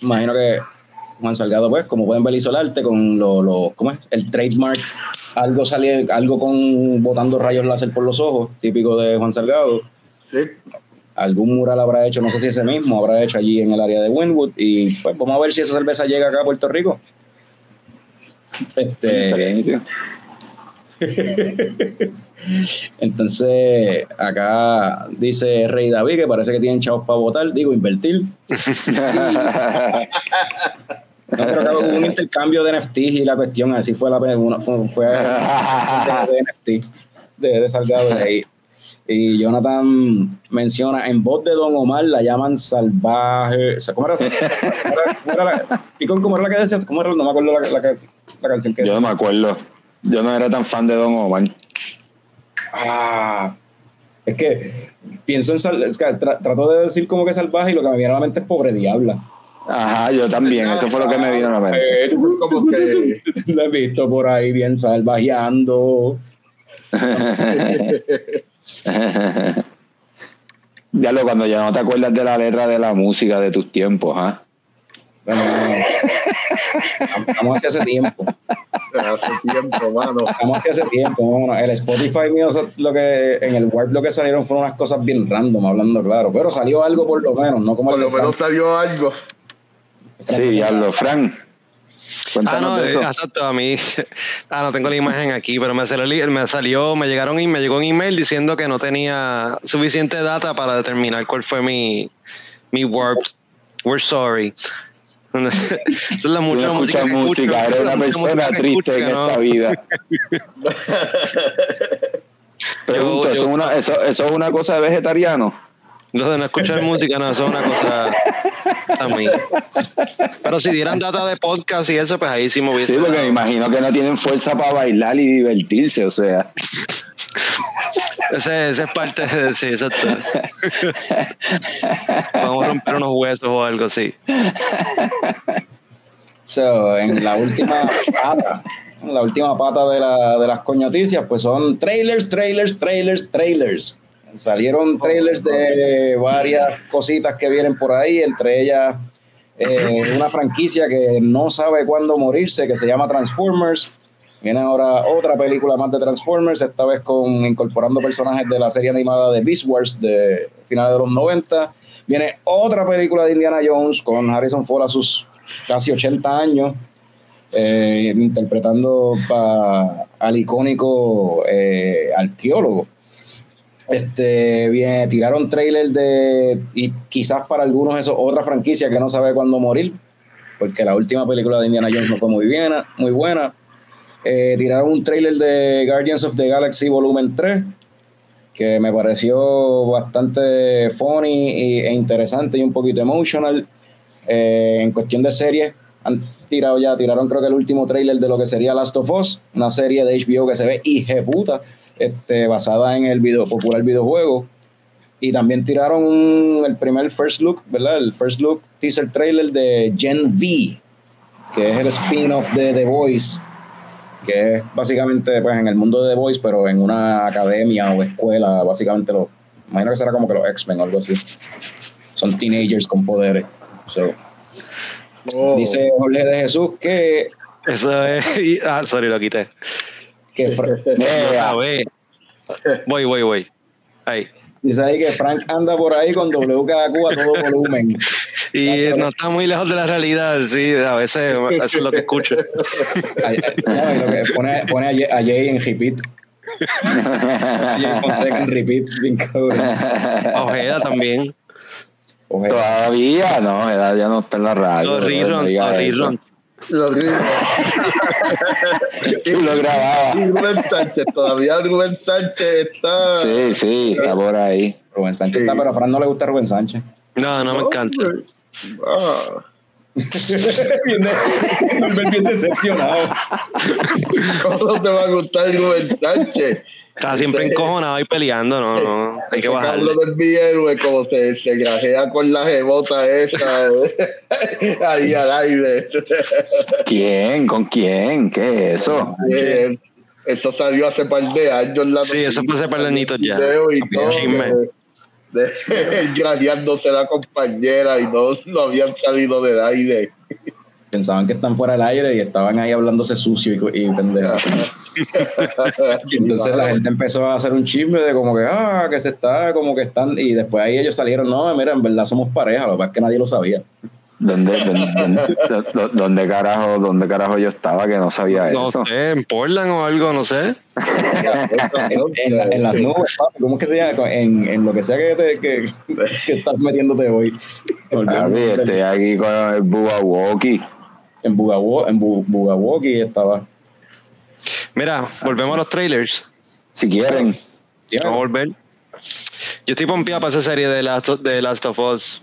imagino que Juan Salgado pues como pueden ver hizo el arte con lo, lo- ¿cómo es? el trademark algo salía algo con botando rayos láser por los ojos típico de Juan Salgado Sí. algún mural habrá hecho, no sé si ese mismo habrá hecho allí en el área de Winwood y pues vamos a ver si esa cerveza llega acá a Puerto Rico. Este, bien, tío. entonces acá dice Rey David que parece que tienen chavos para votar, digo invertir. No, pero acá hubo un intercambio de NFT y la cuestión así fue la una- fue, fue de NFT de, de Salgado de ahí. Y Jonathan menciona, en voz de Don Omar la llaman salvaje. O sea, ¿Cómo era? ¿Cómo era, cómo era la, Picón, ¿cómo era la que decías? ¿Cómo era? No me acuerdo la, la, la, la canción que Yo no me acuerdo. Yo no era tan fan de Don Omar. Ah, es que pienso en sal, es que tra- trato de decir como que salvaje y lo que me viene a la mente es pobre diabla. Ajá, yo también. Eso fue lo que me vino a la mente. Eh, Como que la he visto por ahí bien salvajeando. Ya lo cuando ya no te acuerdas de la letra de la música de tus tiempos, ¿ah? Bueno, Estamos hace hace tiempo. hace tiempo, mano. Estamos hace hace tiempo. el Spotify mío, o sea, lo que, en el Warp lo que salieron fueron unas cosas bien random, hablando claro. Pero salió algo por lo menos, no como Por lo menos Frank. salió algo. Sí, diablo. Fran, Ah, no, de eh, eso. exacto, a mí, ah, no tengo la imagen aquí, pero me salió, me salió, me llegaron y me llegó un email diciendo que no tenía suficiente data para determinar cuál fue mi, mi warped. We're sorry. Esa es la mucha no música. que música, escucho. eres una La persona triste en ¿no? esta vida. Pregunto, Yo- ¿eso, yo- es una, eso, ¿eso es una cosa de vegetariano? Lo de no escuchar música, no, eso es una cosa a mí. Pero si dieran data de podcast y eso, pues ahí sí me hubiese. Sí, porque me imagino que no tienen fuerza para bailar y divertirse, o sea. Ese, es parte de. Sí, exacto. Vamos a romper unos huesos o algo así. So, en la última pata, la última pata de, la, de las coñoticias, pues son trailers, trailers, trailers, trailers. Salieron trailers de varias cositas que vienen por ahí, entre ellas eh, una franquicia que no sabe cuándo morirse, que se llama Transformers. Viene ahora otra película más de Transformers, esta vez con incorporando personajes de la serie animada de Beast Wars de finales de los 90. Viene otra película de Indiana Jones con Harrison Ford a sus casi 80 años, eh, interpretando al icónico eh, arqueólogo. Este, bien, tiraron trailer de, y quizás para algunos eso otra franquicia que no sabe cuándo morir, porque la última película de Indiana Jones no fue muy buena. Muy buena. Eh, tiraron un trailer de Guardians of the Galaxy Volumen 3, que me pareció bastante funny e interesante y un poquito emotional. Eh, en cuestión de series, han tirado ya, tiraron creo que el último trailer de lo que sería Last of Us, una serie de HBO que se ve puta, este, basada en el video, popular videojuego. Y también tiraron el primer first look, ¿verdad? El first look teaser trailer de Gen V, que es el spin-off de The Voice, que es básicamente pues, en el mundo de The Voice, pero en una academia o escuela, básicamente lo, imagino que será como que los X-Men o algo así. Son teenagers con poderes. So, Oh. Dice Jorge de Jesús que, Eso es. y- ah, sorry, lo quité. que Fra- ver. Voy, voy, voy. Ahí. Dice ahí que Frank anda por ahí con WKQ a todo volumen. Y no está muy lejos de la realidad, sí, a veces eso es lo que escucho. No, y pone, pone a, Jay, en repeat. Jay Fonseca en repeat, bien cabrón. Ojeda también. Oje, Todavía no, edad ya no está en la radio. Los reruns, los reruns. Lo río. Tú lo grababas. Y Rubén Sánchez, todavía Rubén Sánchez está. Sí, sí, está por ahí. Rubén Sánchez Sí. está, pero a Fran no le gusta Rubén Sánchez. No, no me encanta. Ah, bien, bien decepcionado. ¿Cómo te va a gustar Rubén Sánchez? Está siempre encojonado y peleando, no, no, hay que Ese bajarle. cabrón es mi héroe, como se, se grajea con la jebota esa ahí al aire. ¿Quién? ¿Con quién? ¿Qué es eso? Eh, Eso salió hace par de años. La Sí, eso fue hace par de añitos ya. Y todo, Chisme. de, de él grajeándose la compañera y no, no habían salido del aire. Pensaban que están fuera del aire y estaban ahí hablándose sucio y, y pendejo. Y entonces la gente empezó a hacer un chisme de como que, ah, que se está, como que están, y después ahí ellos salieron, no, mira, en verdad somos pareja, lo que pasa es que nadie lo sabía. ¿Dónde, dónde, dónde- dónde carajo, dónde carajo yo estaba que no sabía No eso? sé, en Portland o algo, no sé. En, en la- en las nubes, papi, ¿cómo es que se llama? En, en lo que sea que, te, que, que estás metiéndote hoy. Papi, estoy aquí con el Bubba Walkie. En Bugawo, en Bu- Bugawoki estaba. Mira, volvemos a los trailers. Si quieren. Vamos a volver. Yo estoy pompeado para esa serie de Last, of- de Last of Us.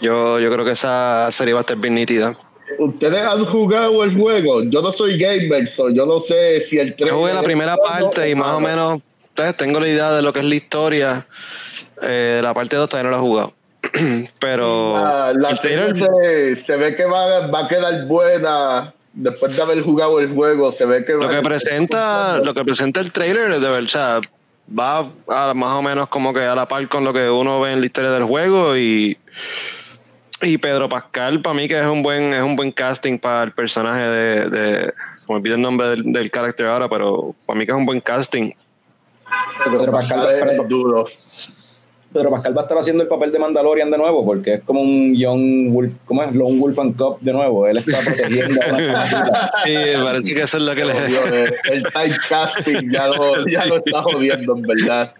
Yo, yo creo que esa serie va a estar bien nítida. Ustedes han jugado el juego. Yo no soy gamer, so yo no sé si el Yo jugué la primera parte y más o menos entonces, tengo la idea de lo que es la historia. Eh, la parte 2 todavía no la he jugado. Pero La, serie se, se ve que va, va a quedar buena después de haber jugado el juego. Se ve que lo que presenta, lo que presenta el trailer de verdad, o sea, va a, más o menos como que a la par con lo que uno ve en la historia del juego y y Pedro Pascal para mí que es un buen es un buen casting para el personaje de, de se me olvida el nombre del, del carácter ahora pero para mí que es un buen casting Pedro Pascal, es Pedro- duro. Pedro Pascal va a estar haciendo el papel de Mandalorian de nuevo, porque es como un Young Wolf, ¿cómo es? Lone Wolf and Cop de nuevo. Él está protegiendo a una chamaquita. Sí, parece que eso es lo que le. Dios, el, el typecasting ya lo, ya lo está jodiendo, en verdad.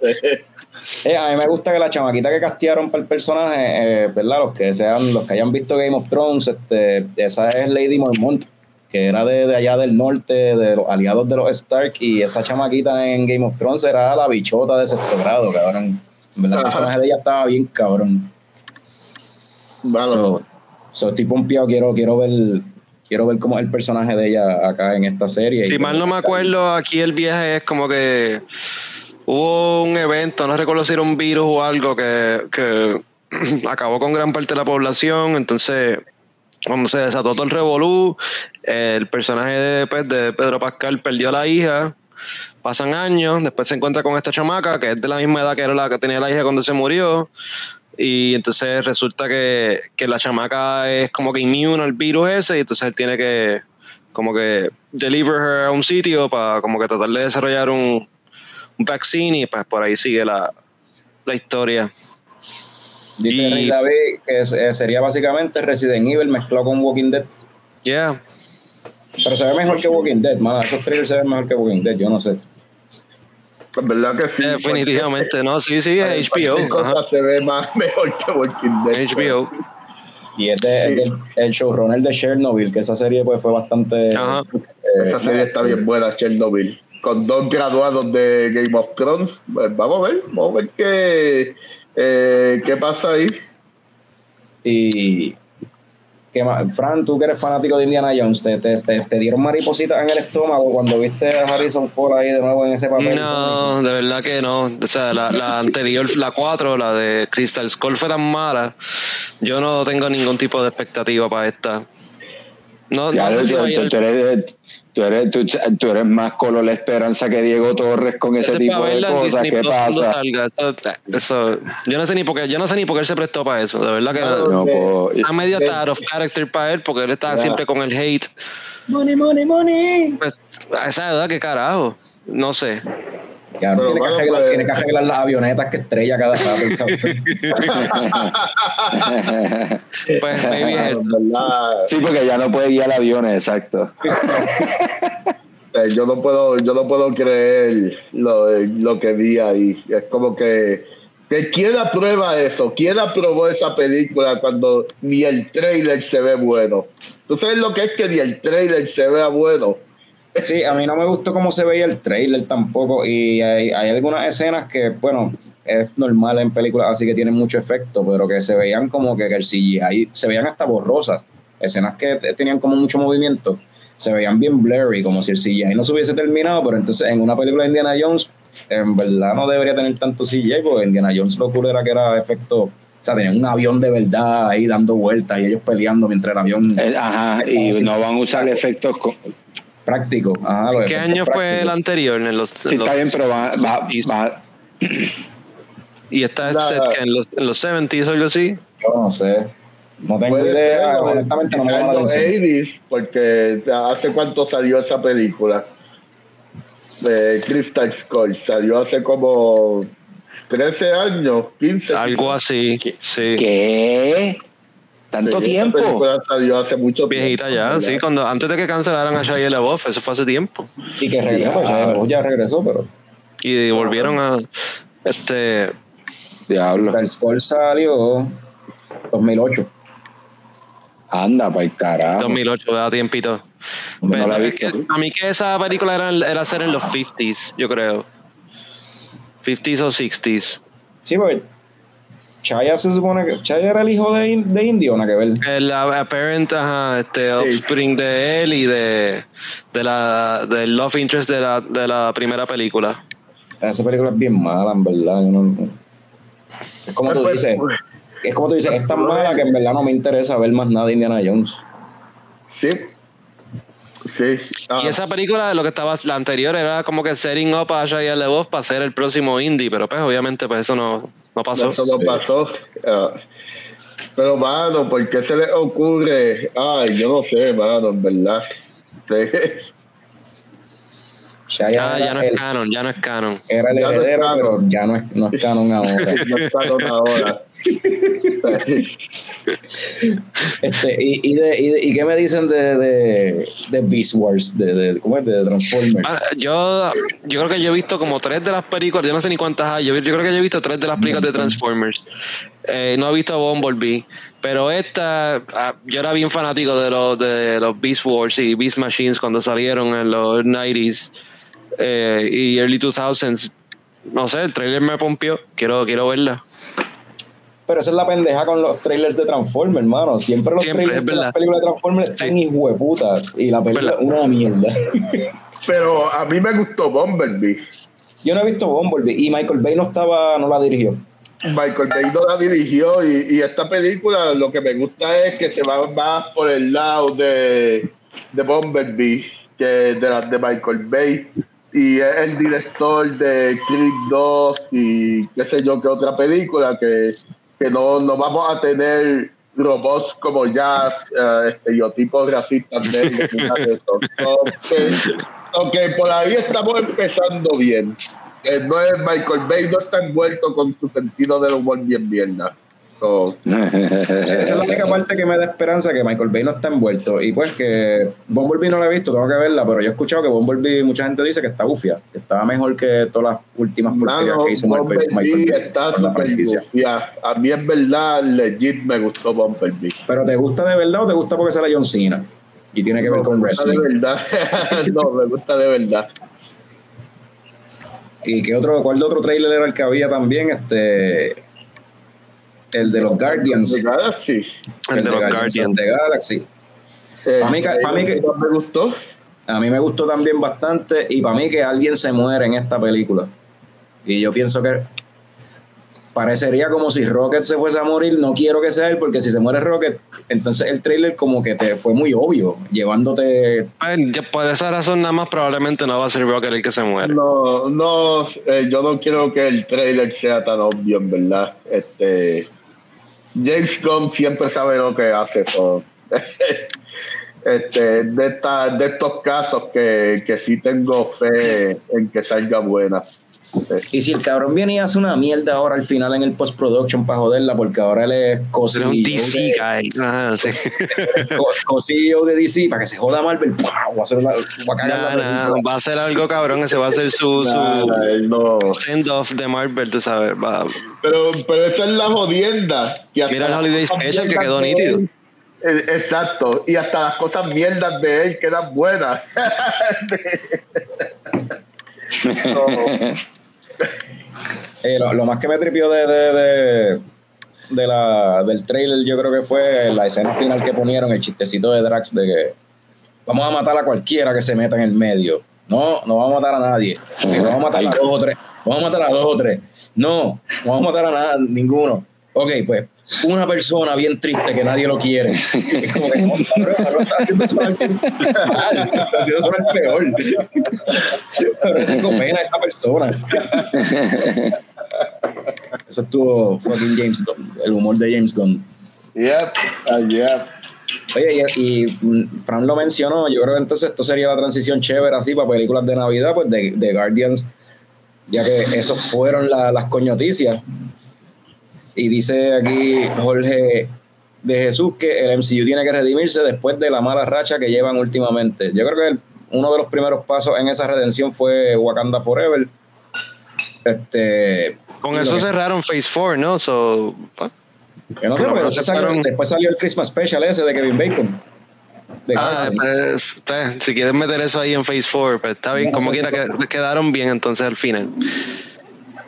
Eh, a mí me gusta que la chamaquita que castearon para el personaje, eh, ¿verdad? Los que sean, los que hayan visto Game of Thrones, este, esa es Lady Mormont, que era de, de allá del norte, de los aliados de los Stark, y esa chamaquita en Game of Thrones era la bichota de sexto grado, cabrón. Verdad, el personaje de ella estaba bien cabrón. Bueno, So, so estoy pompeado, quiero, quiero ver, quiero ver cómo es el personaje de ella acá en esta serie. Si mal no me acuerdo, aquí el viaje es como que hubo un evento, no recuerdo si era un virus o algo que, que acabó con gran parte de la población, entonces cuando se desató todo el revolú, el personaje de, pues, de Pedro Pascal perdió a la hija, pasan años, después se encuentra con esta chamaca que es de la misma edad que era la que tenía la hija cuando se murió, y entonces resulta que, que la chamaca es como que inmune al virus ese, y entonces él tiene que como que deliver her a un sitio para como que tratar de desarrollar un, un vaccine y pues por ahí sigue la, la historia. Dice y- Rey David que es- eh, sería básicamente Resident Evil mezclado con Walking Dead. Yeah. Pero se ve mejor que Walking Dead, mano. Esos trailers se ven mejor que Walking Dead, yo no sé. en verdad que sí. Definitivamente, no, sí, sí, es HBO. ajá, se ve más mejor que Walking Dead. HBO. Y es, de, es del el showrunner de Chernobyl, que esa serie pues fue bastante... Ajá. eh, Esa serie está bien buena, Chernobyl. Con dos graduados de Game of Thrones. Pues vamos a ver, vamos a ver qué, eh, qué pasa ahí. Y... Fran, tú que eres fanático de Indiana Jones, ¿te, te, te- te dieron maripositas en el estómago cuando viste a Harrison Ford ahí de nuevo en ese papel? No, de verdad que no. O sea, la, la anterior, la 4, la de Crystal Skull fue tan mala. Yo no tengo ningún tipo de expectativa para esta. No, Ya, no sé tú, tú- al- tú eres, tú, eres, tú, tú eres más color la esperanza que Diego Torres con ese Ese es tipo de cosas. ¿Qué pasa? salga. Eso, eso- yo no sé ni por qué, yo no sé ni por qué él se prestó para eso. De verdad que No, no. Está medio Sí. out of character para él porque él está Ya. siempre con el hate. Money, money, money. Pues, a esa edad, qué carajo. No sé. Tiene, que arreglar, pues- tiene que arreglar las avionetas que estrella cada rato. Pues maybe es verdad, sí, porque ya no puede guiar aviones, exacto. eh, yo no puedo, yo no puedo creer lo, lo que vi ahí. Es como que, que quién aprueba eso, quién aprobó esa película cuando ni el trailer se ve bueno. ¿Tú sabes lo que es que ni el trailer se vea bueno? Sí, a mí no me gustó cómo se veía el trailer tampoco. Y hay, hay algunas escenas que, bueno, es normal en películas así que tienen mucho efecto, pero que se veían como que, que el CGI se veían hasta borrosas. Escenas que tenían como mucho movimiento, se veían bien blurry, como si el CGI no se hubiese terminado, pero entonces en una película de Indiana Jones, en verdad no debería tener tanto CGI, porque Indiana Jones lo cool era que era efecto. O sea, tenían un avión de verdad ahí dando vueltas y ellos peleando mientras el avión Eh, Ajá, y no van a usar efectos. co- práctico. Ajá, los ¿Qué año fue el anterior? En los, Sí, en los está bien, pero va, va, 70s. va- Y está La- set que en los, en los 70s o algo así. Yo no sé. No tengo Puede idea. ser, honestamente no me en los atención. 80s, porque hace cuánto salió esa película. De Crystal Skull, salió hace como 13 años, 15. Algo así. Sí. ¿Qué? ¿Tanto Sí, tiempo? salió hace mucho Viejita tiempo. ya, ¿verdad? sí, cuando antes de que cancelaran a Shia LaBeouf, eso fue hace tiempo. Y que regresó, Ya. ya, ya regresó, pero Y volvieron a este Diablo. el Skull salió 2008. Anda, para el carajo. 2008, da tiempito. No Pero la que a mí que esa película era, era ser en los 50s, yo creo. 50s o 60s. Sí, pues Chaya se supone que Chaya era el hijo de, in- de Indio, ¿no? que ver. El apparent ajá, este, offspring de él y de, de la del love interest de la, de la primera película. Esa película es bien mala, en verdad. no- es como tú Pues, dices, es como tú dices, es tan mala que en verdad no me interesa ver más nada de Indiana Jones. Sí. Sí. Ah, Y esa película, lo que estaba, la anterior era como que setting up a Shia LaBeouf para ser el próximo indie, pero pues obviamente pues eso no, no pasó. Eso no pasó. Ah, pero, mano, ¿por qué se le ocurre? Ay, yo no sé, mano, en verdad. Sí. Shia Ah, ya no era es el- canon, ya no es canon. era el Ya no es heredero, canon. pero ya no es, no es canon ahora. No está con ahora. Este, y, y, de, y, de- ¿y qué me dicen de, de, de Beast Wars? De, de, ¿Cómo es? De Transformers. Ah, Yo, yo creo que yo he visto como tres de las películas, yo no sé ni cuántas hay, yo, yo creo que yo he visto tres de las películas de Transformers. Eh, no he visto Bumblebee, pero esta, ah, yo era bien fanático de los, de los Beast Wars y Beast Machines cuando salieron en los 90s eh, y early 2000s. No sé, el trailer me pompió, quiero, quiero verla. Pero esa es la pendeja con los trailers de Transformers, hermano. Siempre los Siempre, trailers de las películas de Transformers están hijueputa. Y la película es una mierda. Pero a mí me gustó Bumblebee. Yo no he visto Bumblebee y Michael Bay no estaba, no la dirigió. Michael Bay no la dirigió y, y esta película lo que me gusta es que se va más por el lado de, de Bumblebee que de las de Michael Bay y es el director de Creed 2 y qué sé yo qué otra película que, que no, no vamos a tener robots como ya eh, estereotipos racistas negros aunque por ahí estamos empezando bien. Eh, no es Michael Bay no está envuelto con su sentido del humor bien mierda. So, Esa es la única parte que me da esperanza que Michael Bay no está envuelto. Y pues que Bumblebee no la he visto, tengo que verla, pero yo he escuchado que Bumblebee, mucha gente dice que está bufia, que estaba mejor que todas las últimas porquerías que hizo Michael, Michael Bay está con la. A mí en verdad, legit me gustó Bumblebee. Pero ¿te gusta de verdad o te gusta porque sale John Cena? Y tiene que ver No, con me gusta wrestling. De verdad. no, me gusta de verdad. ¿Y qué otro, cuál de otro trailer era el que había también? Este, el de los Guardians. De Galaxy. El de los Guardians. de Galaxy. Eh, mí que- pa' mí que- me gustó. A mí me gustó también bastante y para mí que alguien se muere en esta película. Y yo pienso que parecería como si Rocket se fuese a morir. No quiero que sea él porque si se muere Rocket, entonces el trailer como que te fue muy obvio, llevándote... Pues, ya por esa razón nada más probablemente no va a ser Rocket el que se muere. No, no, eh, yo no quiero que el trailer sea tan obvio, en verdad. Este, James Gunn siempre sabe lo que hace. so. este, de, esta- de estos casos que, que sí tengo fe en que salga buena. Y si el cabrón viene y hace una mierda ahora al final en el post-production para joderla, porque ahora él es Será un co-CEO DC de, guy. Ah, sí. co- co-CEO de DC, para que se joda Marvel, ¡pua! va a, hacer la, va a Nah, la nah, película. va a ser algo cabrón, ese va a ser su, no. send-off de Marvel, tú sabes. Va. Pero, pero esa es la jodienda. hasta Mira el Holiday Special, que quedó nítido. él- eh, Exacto, y hasta las cosas mierdas de él quedan buenas. No. Eh, lo, más que me tripió de, de, de, la, del trailer, yo creo que fue la escena final que ponieron, el chistecito de Drax de que vamos a matar a cualquiera que se meta en el medio. No, no vamos a matar a nadie. Ok, vamos a matar a dos o tres. Vamos a matar a dos o tres. No, no vamos a matar a nada, ninguno. Ok, pues una persona bien triste que nadie lo quiere. Es como que no, no está haciendo sonar mal, está haciendo sonar peor. Pero tengo pena a esa persona. Eso estuvo fucking James Gunn, el humor de James Gunn. Yep, ah, yep. Oye, y, y, mm, Fran lo mencionó, yo creo que entonces esto sería la transición chévere así para películas de Navidad, pues de, de Guardians, ya que esos fueron la- las coñoticias. Y dice aquí Jorge de Jesús que el MCU tiene que redimirse después de la mala racha que llevan últimamente. Yo creo que el- uno de los primeros pasos en esa redención fue Wakanda Forever. Este, Con eso que- cerraron Phase 4, ¿no? So, Yo no sé, Pero pero después salió, después salió el Christmas Special ese de Kevin Bacon. Ah, Guardians. pues, si quieres meter eso ahí en Phase 4, pues está bien, No, como quiera, que quedaron bien entonces al final.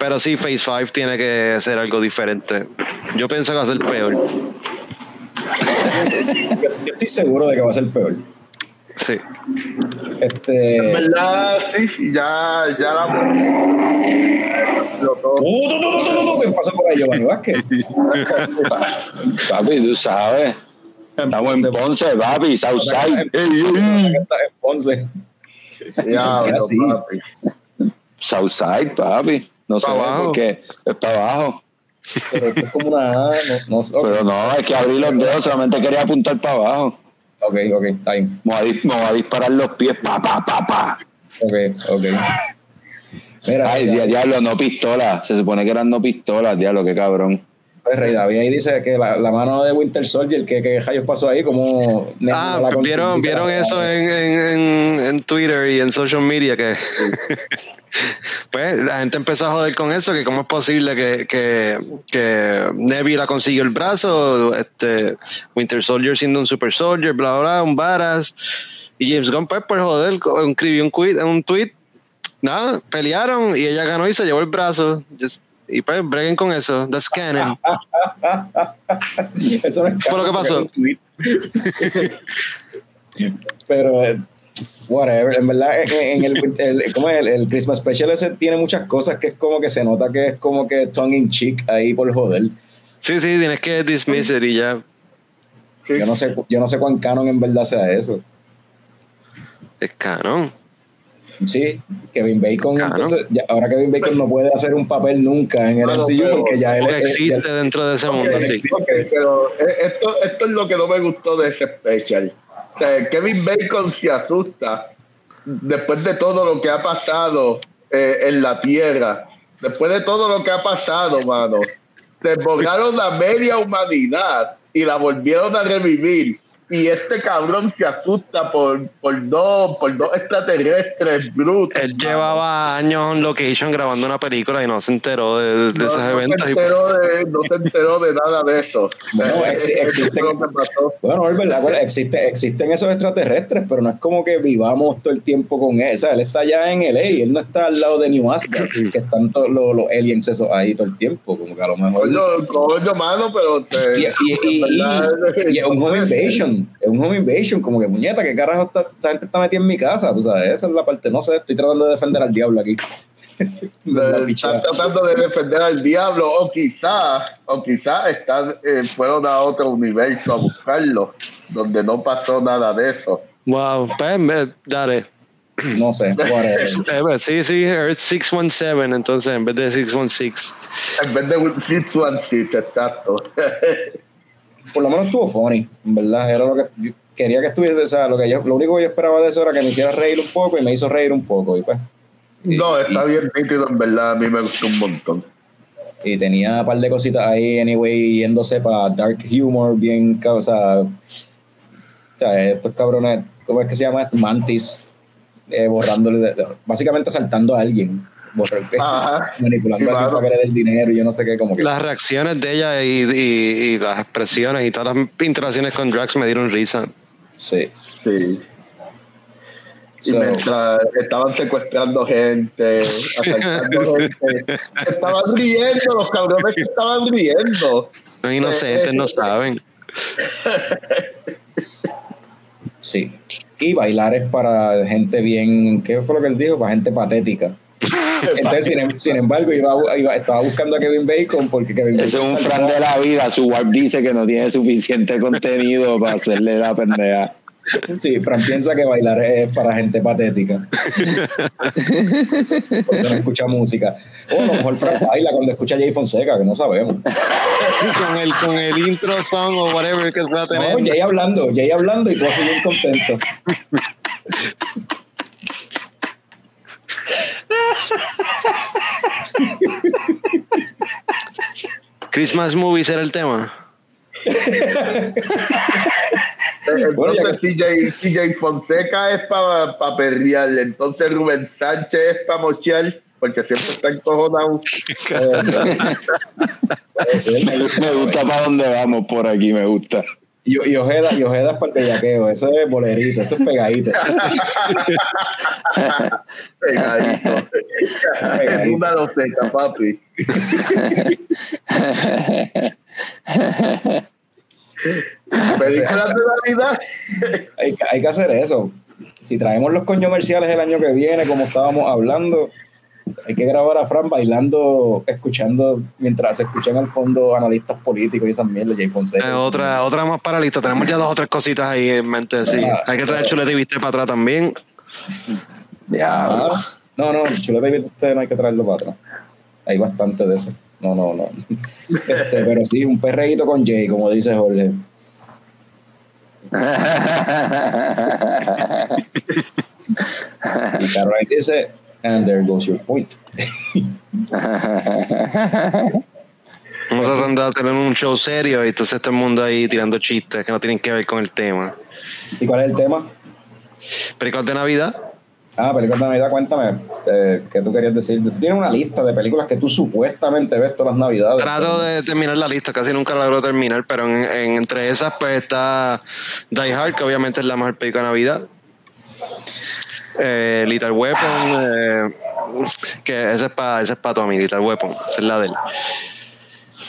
Pero sí, Phase 5 tiene que ser algo diferente. Yo pienso que va a ser peor. yo, yo estoy seguro de que va a ser peor. Sí. En Este. verdad, sí, ya, ya la. Lo todo. ¡Uh, tú, tú, tú, tú! ¿Qué pasa por ahí, Giovanni Vázquez? Papi, tú sabes. Estamos en Ponce, papi, Southside. En Ponce. Ya, no, papi. Southside, papi. No sé Pa' abajo. por qué. Es para abajo. Pero esto es como una. No, no sé. Pero no, hay que abrir los dedos. Solamente quería apuntar para abajo. Ok, ok, está bien. Me voy a, disparar los pies. Pa, pa, pa, pa. Ok, ok. Mira, Ay, dia- diablo, no pistola. Se supone que eran no pistolas, diablo, qué cabrón. David, Rey David ahí dice que la, la mano de Winter Soldier, que, que rayos pasó ahí, como... Ah, la pues vieron, vieron eso en, en, en, en Twitter y en social media que pues la gente empezó a joder con eso, que cómo es posible que, que, que Nebula consiguió el brazo, este Winter Soldier siendo un super soldier, bla bla, un varas. Y James Gunn, pues, por joder, escribió un, tweet, un tweet, nada, pelearon y ella ganó y se llevó el brazo. Just- y pues breguen con eso, that's canon. Eso no es Fue lo que pasó. Pero, eh, whatever, en verdad, en en el, el, ¿cómo es? el, el Christmas Special ese tiene muchas cosas que es como que se nota que es como que tongue in cheek ahí por joder. Sí, sí, tienes que dismiss it y ya. Yo no sé, yo no sé cuán canon en verdad sea eso. Es canon. Sí, Kevin Bacon, entonces, ya- ahora Kevin Bacon no puede hacer un papel nunca en el Bueno, MCU pero- porque ya él Porque es- existe ya- dentro de ese Ok, mundo, sí. ok, pero eh, esto, esto es lo que no me gustó de ese special. Kevin Bacon se asusta después de todo lo que ha pasado eh, en la tierra, después de todo lo que ha pasado, mano. Se borraron la media humanidad y la volvieron a revivir. Y este cabrón se asusta por, por dos, por dos extraterrestres brutos. Él mano. llevaba años en location grabando una película y no se enteró de, de No, esos no eventos. Se y- pues, enteró de, no se enteró de nada de eso. Bueno, Eh, ex- existen-. Bueno, es verdad, bueno, existe, existen esos extraterrestres, pero no es como que vivamos todo el tiempo con él. O sea, él está allá en LA, él no está al lado de New Asgard, que están todos los, los aliens esos ahí todo el tiempo, como que a lo mejor... Coño, coño, mano, pero te- Y, y- y- y- y es un home invasion, es un home invasion, como que puñeta, ¿qué carajo esta, esta gente está metida en mi casa? Tú sabes, esa es la parte, no sé, estoy tratando de defender al diablo aquí. Están tratando de defender al diablo, o quizá, o quizá están, eh, fueron a otro universo a buscarlo, donde no pasó nada de eso. Wow, pues, dale. No sé, whatever. Eh, pues, sí, sí, Earth 617, entonces en vez de 616. En vez de Six One Six, exacto. por lo menos estuvo funny, en verdad, era lo que yo quería que estuviese, o sea, lo, que yo, lo único que yo esperaba de eso era que me hiciera reír un poco y me hizo reír un poco, y pues, no, está bien nítido, en verdad, a mí me gustó un montón. y tenía un par de cositas ahí, anyway, yéndose para dark humor, bien, o sea, o sea, estos cabrones, ¿cómo es que se llama? Mantis, eh, borrándole, de- básicamente asaltando a alguien, manipulando Sí, a claro. para que le el dinero y yo no sé qué, como que... Las reacciones de ella y, y- y las expresiones y todas las interacciones con Drax me dieron risa. Sí. Sí. Y So- mientras estaban secuestrando gente, asaltando gente, estaban riendo, los cabrones que estaban riendo. Los inocentes Eh, no eh, saben. Sí. Y bailar es para gente bien, ¿qué fue lo que él dijo? Para gente patética. Entonces, sin, em- sin embargo, iba, estaba buscando a Kevin Bacon porque Kevin Ese es Bacon un fan de la vida. Su warp dice que no tiene suficiente contenido para hacerle la pendeja. Sí, Fran piensa que bailar es para gente patética. Por eso no escucha música. O a lo mejor Fran baila cuando escucha a Jay Fonseca, que no sabemos. con, el, con el intro song o whatever que va a tener. No, Jay hablando, Jay hablando y tú así bien contento. Christmas movies era el tema. Bueno, ya Entonces CJ, CJ Fonseca es para pa perrear, entonces Rubén Sánchez es para mochear, porque siempre está encojonado. Me gusta para dónde vamos por aquí, me gusta. Y, y Ojeda, y Ojeda es para el bellaqueo, eso es bolerito, eso es pegadito. Pegadito. es una loseca, papi. Películas de Navidad. Hay, que- hay que hacer eso. Si traemos los comerciales el año que viene, como estábamos hablando, hay que grabar a Fran bailando, escuchando, mientras se escuchan al fondo analistas políticos y esas mierdas, Jay Fonseca. Eh, otra, otra más para lista. Tenemos ya dos o tres cositas ahí en mente. Sí. Ah, Hay que traer chuleta y viste para atrás también. Diablo. Ah, no, no, Chuleta y usted no hay que traerlo para atrás. Hay bastante de eso. No, no, no. Este, pero sí, un perreíto con Jay, como dice Jorge. Y Caroline dice, and there goes your point. Vamos a andar a tener un show serio y entonces todo el mundo ahí tirando chistes que no tienen que ver con el tema. ¿Y cuál es el tema? Películas de Navidad. Ah, películas de Navidad, cuéntame, eh, ¿qué tú querías decir? Tú tienes una lista de películas que tú supuestamente ves todas las Navidades. Trato de terminar la lista, casi nunca la logro terminar, pero en, en- entre esas pues está Die Hard, que obviamente es la mejor película de Navidad. Eh, Little Weapon, eh, que ese es para ese es pa Tommy, Little Weapon, esa es la de él.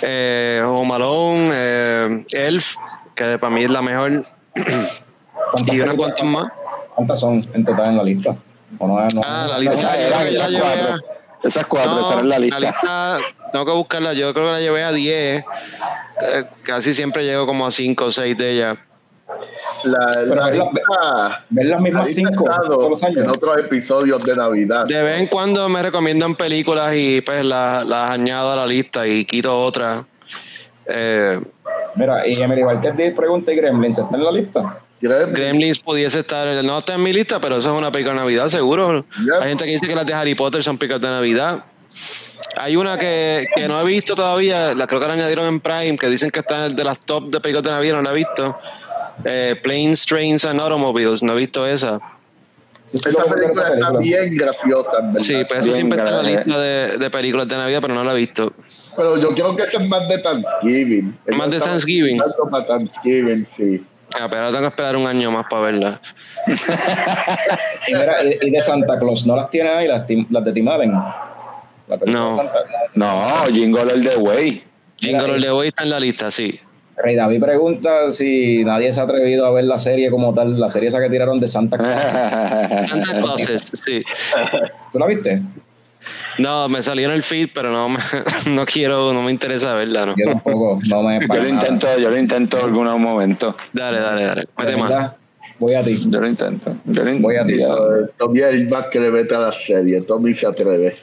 Eh, Home Alone, eh, Elf, que para mí es la mejor, ¿Cuántas y unas cuantas más. ¿Cuántas son en total en la lista? ¿O no, no- Ah, la no- lista. Esas la cuatro. Esas cuatro, esa era la lista. tengo que buscarla, yo creo que la llevé a 10. Eh, casi siempre llego como a 5 o 6 de ellas. La, Pero la es la- lista- ver las mismas la cinco ha estado todos los años. En otros episodios de Navidad. De vez en cuando me recomiendan películas y pues las, las añado a la lista y quito otras. Eh, Mira, y Emily Barker Díaz pregunta y Gremlins está en la lista. ¿Quieres- Gremlins pudiese estar, no está en mi lista, pero eso es una película de Navidad, seguro. Yep. Hay gente que dice que las de Harry Potter son películas de Navidad. Hay una que, que no he visto todavía, la creo que la añadieron en Prime, que dicen que está de las top de películas de Navidad, no la he visto. Eh, Planes, Trains and Automobiles, no he visto esa. Esa película está bien graciosa, verdad. Sí, pues eso Bien, siempre está en la lista de, de películas de Navidad, pero no la he visto. Pero yo creo que ese es más de Thanksgiving. Más de Thanksgiving. para Thanksgiving, sí. Ah, pero ahora tengo que esperar un año más para verla. Y, mira, y, y de Santa Claus, ¿no las tiene ahí las, de Tim Allen? La No. de Santa No, Jingle All the Way. Jingle All the Way está en la lista, sí. Rey David pregunta si nadie se ha atrevido a ver la serie como tal, la serie esa que tiraron de Santa Claus. Santa Clauses, sí. ¿Tú la viste? No, me salió en el feed, pero no, me- no quiero, no me interesa verla, ¿no? Yo tampoco, no me Yo lo nada. intento, yo lo intento en algún momento. Dale, dale, dale. Mete verdad, Voy a ti. Yo lo intento. Yo lo Voy a ti. intento. Eh, Tommy es el más que le mete a la serie. Tommy se atreve.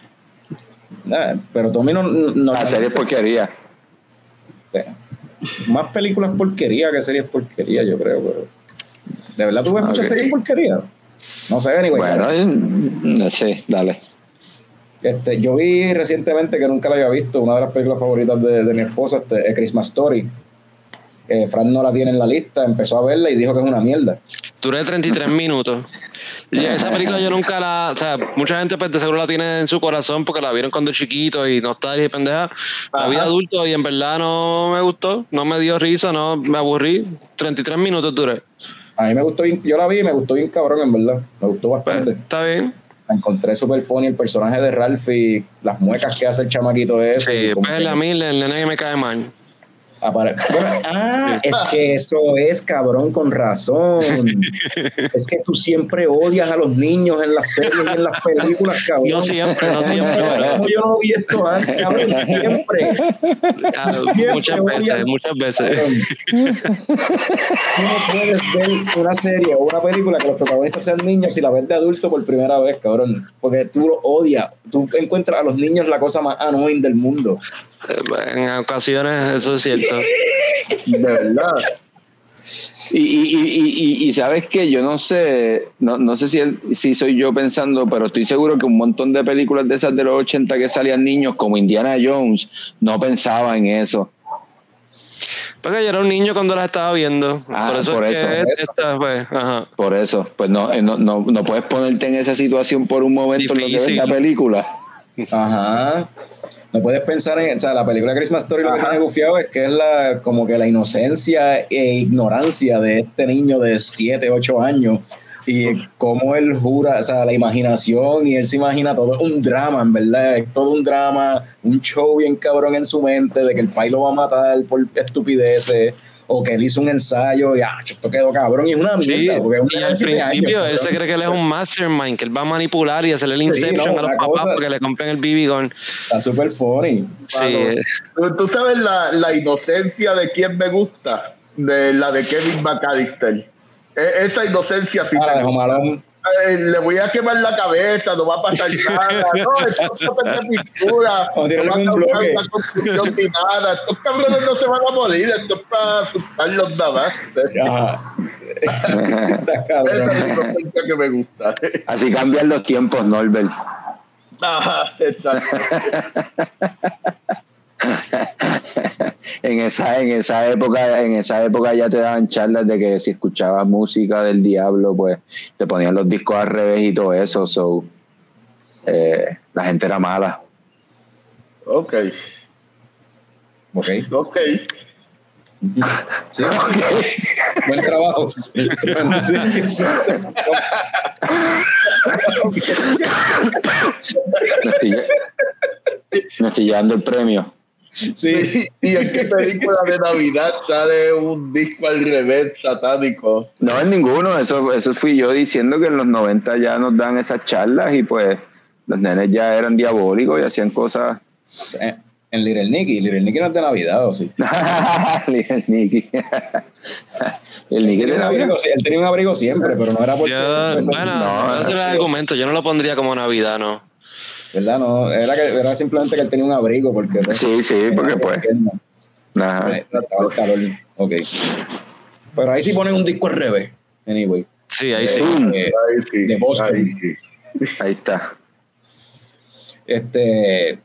Eh, pero Tommy no, no La serie es porquería. Más películas porquería que series porquería, yo creo, pero. ¿De verdad tú ves muchas series porquería? No sé, anyway. Bueno, no sé, dale. Este, yo vi recientemente que nunca la había visto, una de las películas favoritas de, de mi esposa, este, es Christmas Story. Eh, Fran no la tiene en la lista, empezó a verla y dijo que es una mierda. Duré 33 minutos. Esa película yo nunca la. O sea, mucha gente pues, de seguro la tiene en su corazón porque la vieron cuando chiquito y nostalgia y pendeja. La vi adulto y en verdad no me gustó, no me dio risa, no me aburrí. 33 minutos duré. A mí me gustó bien, yo la vi y me gustó bien cabrón, en verdad. Me gustó Pues, bastante. está bien. La encontré super funny el personaje de Ralph y las muecas que hace el chamaquito ese. Sí, pues que a mí el nene que me cae mal. Apare- Bueno, ah, es que eso es cabrón con razón. es que tú siempre odias a los niños en las series y en las películas, cabrón. No siempre, no siempre, Como yo no vi esto antes, cabrón, siempre. ah, Siempre muchas veces, muchas veces. No puedes ver una serie o una película que los protagonistas sean niños y la ves de adulto por primera vez, cabrón. Porque tú lo odias. Tú encuentras a los niños la cosa más annoying del mundo. En ocasiones eso es cierto. De verdad. Y, y, y, y, y sabes que yo no sé, no, no sé si, si soy yo pensando, pero estoy seguro que un montón de películas de esas de los 80 que salían niños, como Indiana Jones, no pensaba en eso. Porque yo era un niño cuando las estaba viendo. Ah, por eso por es eso, que por eso. esta, pues, ajá. Por eso, pues no, eh, no, no, no puedes ponerte en esa situación por un momento en lo que ves la película. Ajá. No puedes pensar en, o sea, la película Christmas Story lo que tiene gufiado es que es la, como que la inocencia e ignorancia de este niño de 7, 8 años y cómo él jura, o sea, la imaginación y él se imagina todo, un drama, en verdad, es todo un drama, un show bien cabrón en su mente de que el pai lo va a matar por estupideces o que él hizo un ensayo y ah, esto quedó cabrón y es una Sí, mierda, porque es un y al principio años, él se cree que él es un mastermind, que él va a manipular y hacerle el inception no, a los papás cosa- para que le compren el BB gun. Está súper funny. Sí, eh, ¿Tú, sabes la, la inocencia de quién me gusta? De la de Kevin McAllister. E- esa inocencia Ah, de. Eh, le voy a quemar la cabeza, no va a pasar nada. No, eso es de pintura. No va a causar una confusión ni nada. Estos cabrones no se van a morir. Esto es para asustarlos nada más. Esa es la que me gusta. Así cambian los tiempos, Norbert. Ajá, exacto. en esa, en esa época, en esa época ya te daban charlas de que si escuchabas música del diablo, pues te ponían los discos al revés y todo eso. So, eh, la gente era mala. Ok, Ok. ok. Sí, Buen trabajo. Me estoy, me estoy llevando el premio. Sí. ¿Y en qué película de Navidad sale un disco al revés satánico? No, en ninguno. Eso, eso fui yo diciendo que en los 90 ya nos dan esas charlas y pues los nenes ya eran diabólicos y hacían cosas. Eh, En Little Nicky. Little Nicky no es de Navidad, ¿o sí? el Nicky. el Nicky Tenía de un Navidad. abrigo, sí, él tenía un abrigo siempre, pero no era porque. Yo, bueno, no, ese era el argumento. Yo no lo pondría como Navidad, ¿no. ¿Verdad? No, era, que, era simplemente que él tenía un abrigo porque. pues, Sí, sí, porque pues. Ajá. Eh, estaba el calor. Ok. Pero ahí sí ponen un disco al revés. Anyway. Sí, ahí sí. Eh, Ahí sí, De Boston. ahí sí. Ahí está. Este.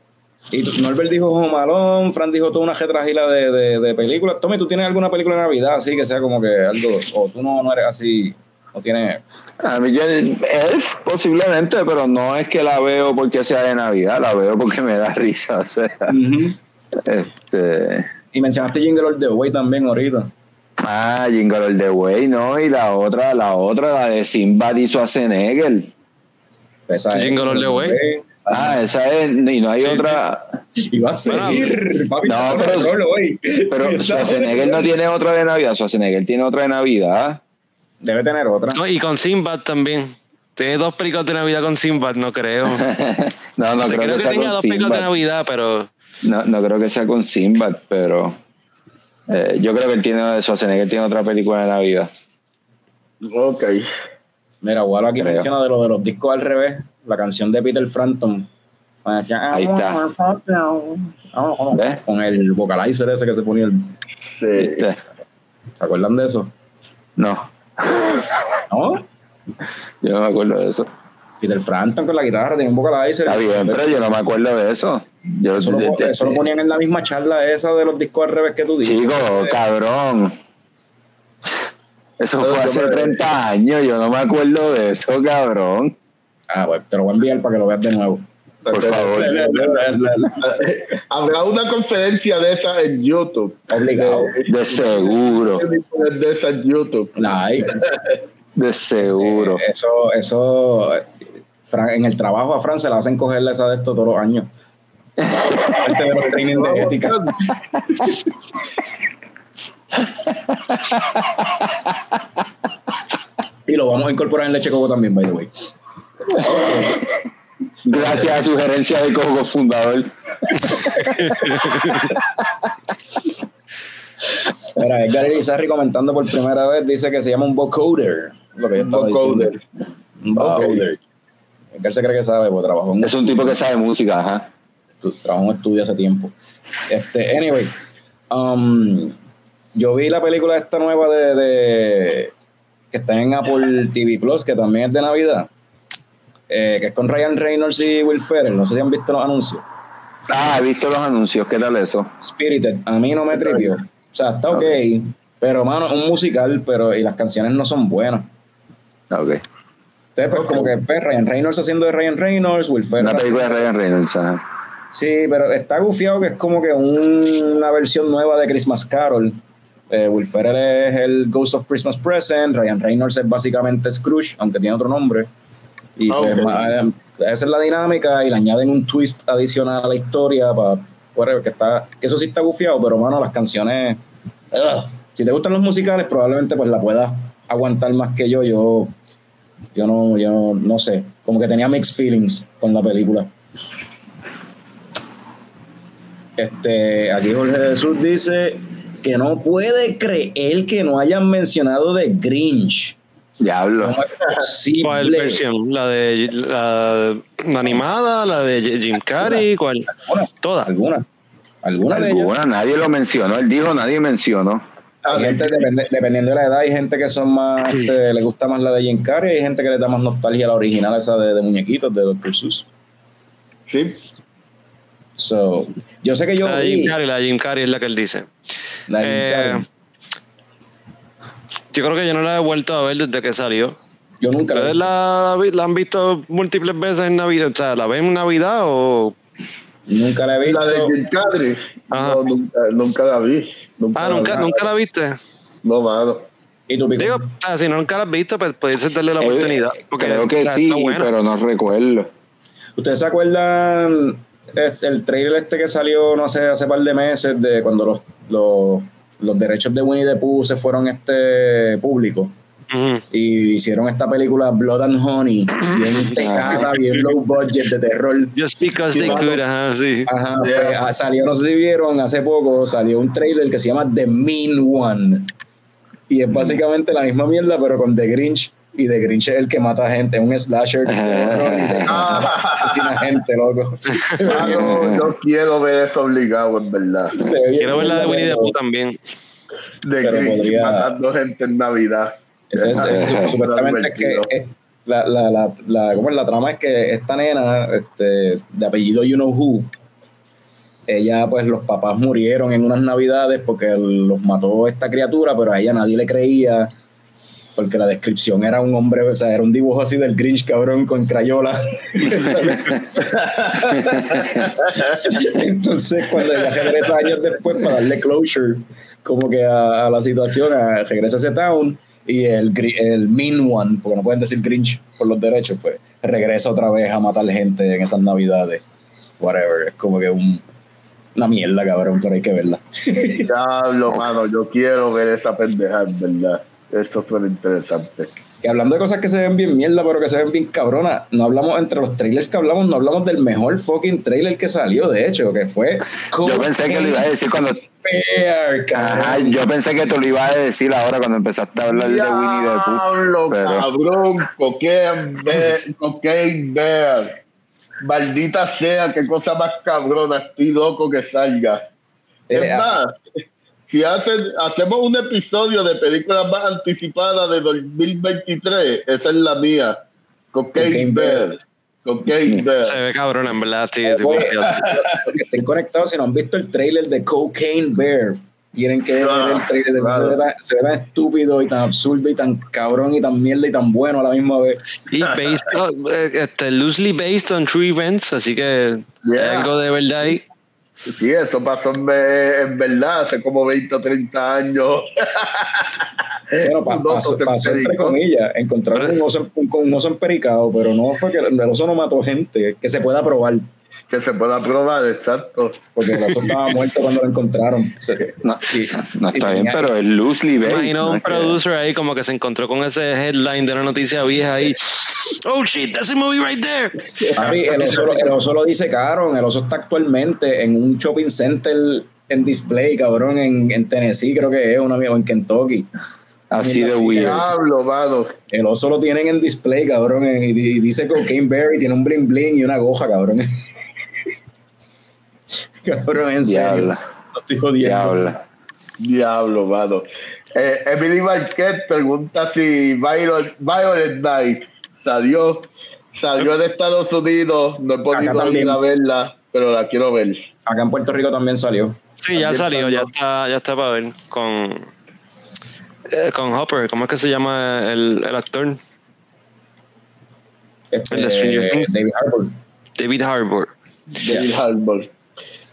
Y Norbert dijo Home Alone, Fran dijo toda una retragila de, de, de películas. Tommy, ¿tú tienes alguna película de Navidad así que sea como que algo. O tú no, no eres así. No tienes. A mí yo, Elf posiblemente, pero no es que la veo porque sea de Navidad, la veo porque me da risa. O sea, este. Y mencionaste Jingle All the Way también ahorita. Ah, Jingle All the Way, ¿no? Y la otra, la otra, la de Sinbad y Schwarzenegger. Esa es. Jingle All the Way. Ah, esa es, y no hay Sí, otra. Y va a seguir, papi. No, pero-. Pero Schwarzenegger no tiene otra de Navidad, Schwarzenegger tiene otra de Navidad. Debe tener otra. No, y con Sinbad también. Tiene dos películas de Navidad con Sinbad, no creo. no, no creo, creo, que que sea tenga con dos películas de. Navidad, pero No, no creo que sea con Sinbad, pero eh, yo creo que él tiene, Schwarzenegger tiene otra película de Navidad. Ok. Mira, Walo aquí Creo. menciona de lo de los discos al revés, la canción de Peter Frampton. Cuando decía, Ahí está. ¿Ves? Con el vocalizer ese que se ponía. El, Sí. ¿Se acuerdan de eso? No, ¿No? yo no me acuerdo de eso. Peter Frampton con la guitarra tenía un vocalizer. Está bien, pero yo no me acuerdo de eso. Yo, Eso lo, eso lo ponían en la misma charla esa de los discos al revés que tú dices. Chico, cabrón. Eso fue hace me- 30 años, yo no me acuerdo de eso, cabrón. Ah, pues te lo voy a enviar para que lo veas de nuevo. Por favor. Habrá una conferencia de esa en YouTube. Obligado. De seguro, De esa en YouTube. La hay. de seguro. Eh, Eso, eso, Fran- en el trabajo a Fran se la hacen cogerle esa de esto todos los años. Parte de los trainings de ética. Y lo vamos a incorporar en leche coco también, by the way. Gracias a sugerencia del Coco fundador. Mira, Edgar Irizarry comentando por primera vez dice que se llama un vocoder. Lo que yo Un estaba vocoder. diciendo. Un vocoder. Edgar se cree que sabe, porque trabajó en Es un tipo que sabe música, ajá. trabajó en un estudio hace tiempo. Este, anyway, um, yo vi la película esta nueva de, de- que está en Apple TV Plus, que también es de Navidad, eh, que es con Ryan Reynolds y Will Ferrell. No sé si han visto los anuncios. Ah, he visto los anuncios, ¿qué tal eso? Spirited, a mí no me tripió. O sea, está ok, pero mano, es un musical, pero y las canciones no son buenas. Ok. Entonces, pues, como que pues, Ryan Reynolds haciendo de Ryan Reynolds, Will Ferrell. Una película de Ryan Reynolds, ajá. Sí, pero está gufiado que es como que un- una versión nueva de Christmas Carol. Eh, Will Ferrell es el Ghost of Christmas Present, Ryan Reynolds es básicamente Scrooge, aunque tiene otro nombre. Y Ah, pues, eh, esa es la dinámica y le añaden un twist adicional a la historia para que está que eso sí está gufiado, pero mano, las canciones ugh. si te gustan los musicales, probablemente pues la puedas aguantar más que yo. Yo yo no yo no, no sé, como que tenía mixed feelings con la película. Este, aquí Jorge Jesús dice que no puede creer que no hayan mencionado de Grinch. Diablo. ¿cuál versión? ¿La de la, la animada? ¿La de Jim Carrey? ¿Cuál? Alguna, Todas. alguna, alguna de ellas. Alguna, nadie lo mencionó. Él dijo, nadie mencionó. Hay gente, dependiendo de la edad, hay gente que son más, este, le gusta más la de Jim Carrey, hay gente que le da más nostalgia a la original, esa de, de muñequitos, de Dr. Seuss. Sí. So, yo sé que yo La de Jim Carrey, la de Jim Carrey es la que él dice. la de Jim Eh, Carrey. Yo creo que yo no la he vuelto a ver desde que salió. Yo nunca la ¿Ustedes vi. la, la han visto múltiples veces en Navidad? O sea, ¿la ven en Navidad o...? Nunca la he visto. La de Jim Carrey. Ajá. No, nunca, nunca la vi. Nunca Ah, la ¿nunca, vi. ¿nunca la viste? No, mano. ¿Y tú? Digo, o sea, si no nunca la has visto, pues puedes darle la Eh, oportunidad. Porque, Creo que sí, buena. pero no recuerdo. ¿Ustedes se acuerdan este, el trailer este que salió, no sé, hace par de meses, de cuando los, los, los derechos de Winnie the Pooh se fueron este públicos? Ujú. y hicieron esta película Blood and Honey, bien tecada, bien low budget de terror. Just because they could, ajá, sí. Ajá, Yeah. pues, ah, salió, no sé si vieron, hace poco salió un trailer que se llama The Mean One. Y es básicamente la misma mierda, pero con The Grinch. Y The Grinch es el que mata gente, es un slasher. de Ah, asesina gente, loco. mano, yo quiero ver eso obligado, en verdad. Quiero ver la de Winnie the Pooh también. De Pero Grinch podría- matando gente en Navidad. Entonces, Ah, eh, supuestamente es que eh, la, la, la, la, ¿cómo es? la trama es que esta nena, este, de apellido You Know Who, ella, pues los papás murieron en unas navidades porque los mató esta criatura, pero a ella nadie le creía porque la descripción era un hombre, o sea, era un dibujo así del Grinch cabrón con crayola. Entonces, cuando ella regresa años después para darle closure como que a, la situación, regresa a ese town y el, el Mean One, porque no pueden decir Grinch por los derechos, pues regresa otra vez a matar gente en esas navidades. Whatever, es como que un, una mierda, cabrón, pero hay que verla. Diablo, mano, yo quiero ver esa pendeja, en verdad. Eso suena interesante. Y hablando de cosas que se ven bien mierda, pero que se ven bien cabronas, no hablamos entre los trailers que hablamos, no hablamos del mejor fucking trailer que salió, de hecho, que fue Yo pensé que lo ibas a decir cuando. Bear. Ajá, yo pensé que tú lo ibas a decir ahora cuando empezaste a hablar de Winnie the Pooh. Diablo, pero- cabrón, cocaine bear, cocaine bear. Maldita sea, qué cosa más cabrona, estoy loco que salga. Eh, Es más, si hacen, hacemos un episodio de películas más anticipadas de 2023, esa es la mía. Cocaine, Cocaine Bear. Bear. Cocaine Bear. Se ve cabrón, en verdad, sí. sí, Oye, porque- los que estén conectados, si no han visto el trailer de Cocaine Bear, tienen que ver Ah, el trailer. claro. Se, ve tan, se ve tan estúpido y tan absurdo y tan cabrón y tan mierda y tan bueno a la misma vez. Y based on- eh, este, loosely based on true events, así que Yeah. hay algo de verdad ahí. Sí, eso pasó en, en verdad hace como 20 o 30 años. Bueno, pa- Un pasó, pasó entre comillas. Encontraron un oso, un, un oso empericado, pero no fue que el oso no mató gente, que se pueda probar, Que se pueda probar, exacto. porque el oso estaba muerto cuando lo encontraron. O sea, No, y- no y está bien, pero es loosely based. Imagino ¿no? un que- producer ahí como que se encontró con ese headline de una noticia vieja ahí. Oh shit, that's a movie right there. Papi, el, oso, lo- el oso lo dice cabrón. El oso está actualmente en un shopping center en display, cabrón, en, en Tennessee, creo que es, una, o en Kentucky. Así de weird. Diablo, mano. El oso lo tienen en display, cabrón, y, dice Cocaine Bear y tiene un bling bling y una goja, cabrón. Cabrón, en serio. Diabla, No estoy jodiendo. diabla. Diablo, mano. Eh, Emily Marquette pregunta si Violet, Violet Night salió, salió de Estados Unidos. No he podido ir a verla, pero la quiero ver. Acá en Puerto Rico también salió. Sí, ya salió, ya está, ya está para ver con eh, con Hopper, ¿cómo es que se llama el, el actor? Este, El de Stranger Things. David Harbour. David Harbour. David Harbour.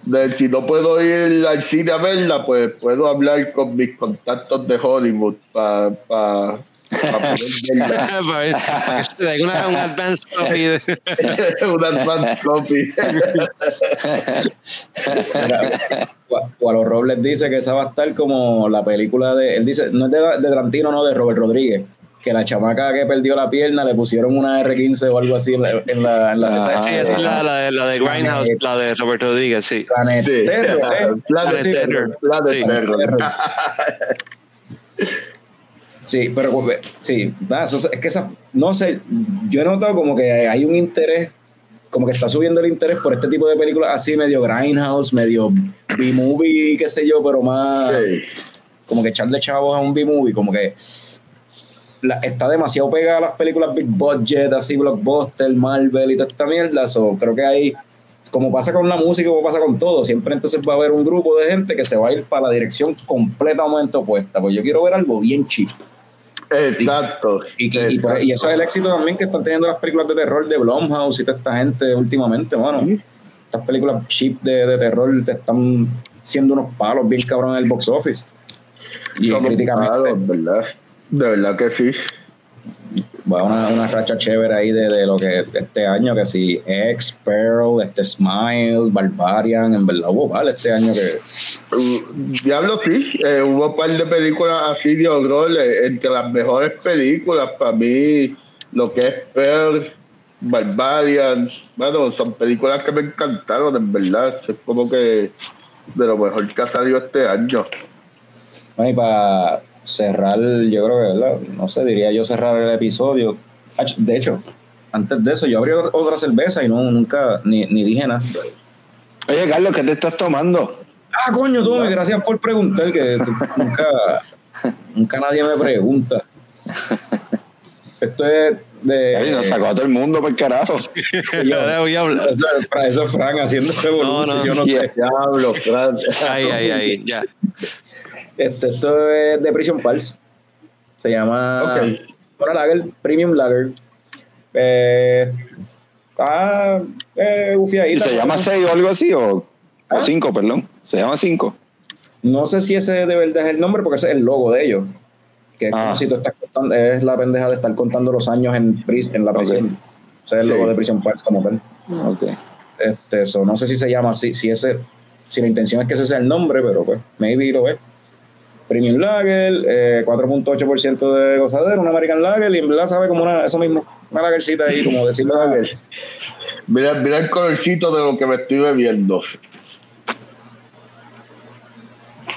De, si no puedo ir al cine a verla, pues puedo hablar con mis contactos de Hollywood para pa, pa poder verla. para que se una, un advance copy de- Una advance copy. Gualo Robles dice que esa va a estar como la película de. Él dice, no es de, de Tarantino, no, de Robert Rodríguez. Que la chamaca que perdió la pierna le pusieron una R15 o algo así en la, en la, en la Ah, Sí, esa es la, la de, la de Grindhouse, la de Roberto Rodríguez, sí. Planet Sí. Terror, ¿eh? Planet Planet Terror. Planet Sí. Terror. Sí, pero pues, sí, nada, eso- es que esa, no sé, yo he notado como que hay un interés, como que está subiendo el interés por este tipo de películas así, medio Grindhouse, medio B-movie, qué sé yo, pero más, Sí. como que echarle chavos a un B-movie, como que la- está demasiado pegada a las películas big budget, así blockbuster, Marvel y toda esta mierda. So, creo que hay, como pasa con la música, como pasa con todo, siempre entonces va a haber un grupo de gente que se va a ir para la dirección completamente opuesta. Pues yo quiero ver algo bien cheap. Exacto. Y, que- y, por- y eso es el éxito también que están teniendo las películas de terror de Blumhouse y toda esta gente últimamente, mano. Estas películas cheap de, de terror te están siendo unos palos bien cabrones en el box office. Y Somos críticamente. De verdad que sí. va una, una racha chévere ahí de, de lo que este año, que si X, Pearl, este Smile, Barbarian, en verdad hubo vale este año que Uh, Diablo sí, eh, hubo un par de películas así de horror, eh, entre las mejores películas para mí, lo que es Pearl, Barbarian, bueno, son películas que me encantaron, en verdad, es como que de lo mejor que ha salido este año. Bueno, y para cerrar, yo creo que, ¿verdad? no sé, diría yo cerrar el episodio. De hecho, antes de eso, yo abrí otra- cerveza y no, nunca, ni, ni dije nada. Oye, Carlos, ¿qué te estás tomando? Ah, coño, Tommy, gracias por preguntar, que nunca, nunca nadie me pregunta. Esto es de... Ay, nos sacó a todo el mundo por carajo. yo- Ahora voy a hablar. eso, eso es Fran haciendo revolución, No, no, yo no sé. Diablo, Fran. Ahí, ahí, ahí, ya. Este, esto es de Prison Pals. Se llama Ok. una lager, Premium Lager. Eh, está eh, ¿Y se llama 6 o algo así? ¿O ¿Ah? 5, perdón? Se llama 5. No sé si ese de verdad es el nombre, porque ese es el logo de ellos. Que es Ah. como si tú estás contando, es la pendeja de estar contando los años en, la prisión. Ese es el Sí. logo de Prison Pals como tal. Ok. Este, eso, no sé si se llama así, si ese, si la intención es que ese sea el nombre, pero pues, maybe lo es. Premium Lager, eh, 4.8% de gozadera, una American Lager, y en verdad sabe como una, eso mismo, una lagercita ahí, como decirlo. Mira, mira el colorcito de lo que me estoy bebiendo.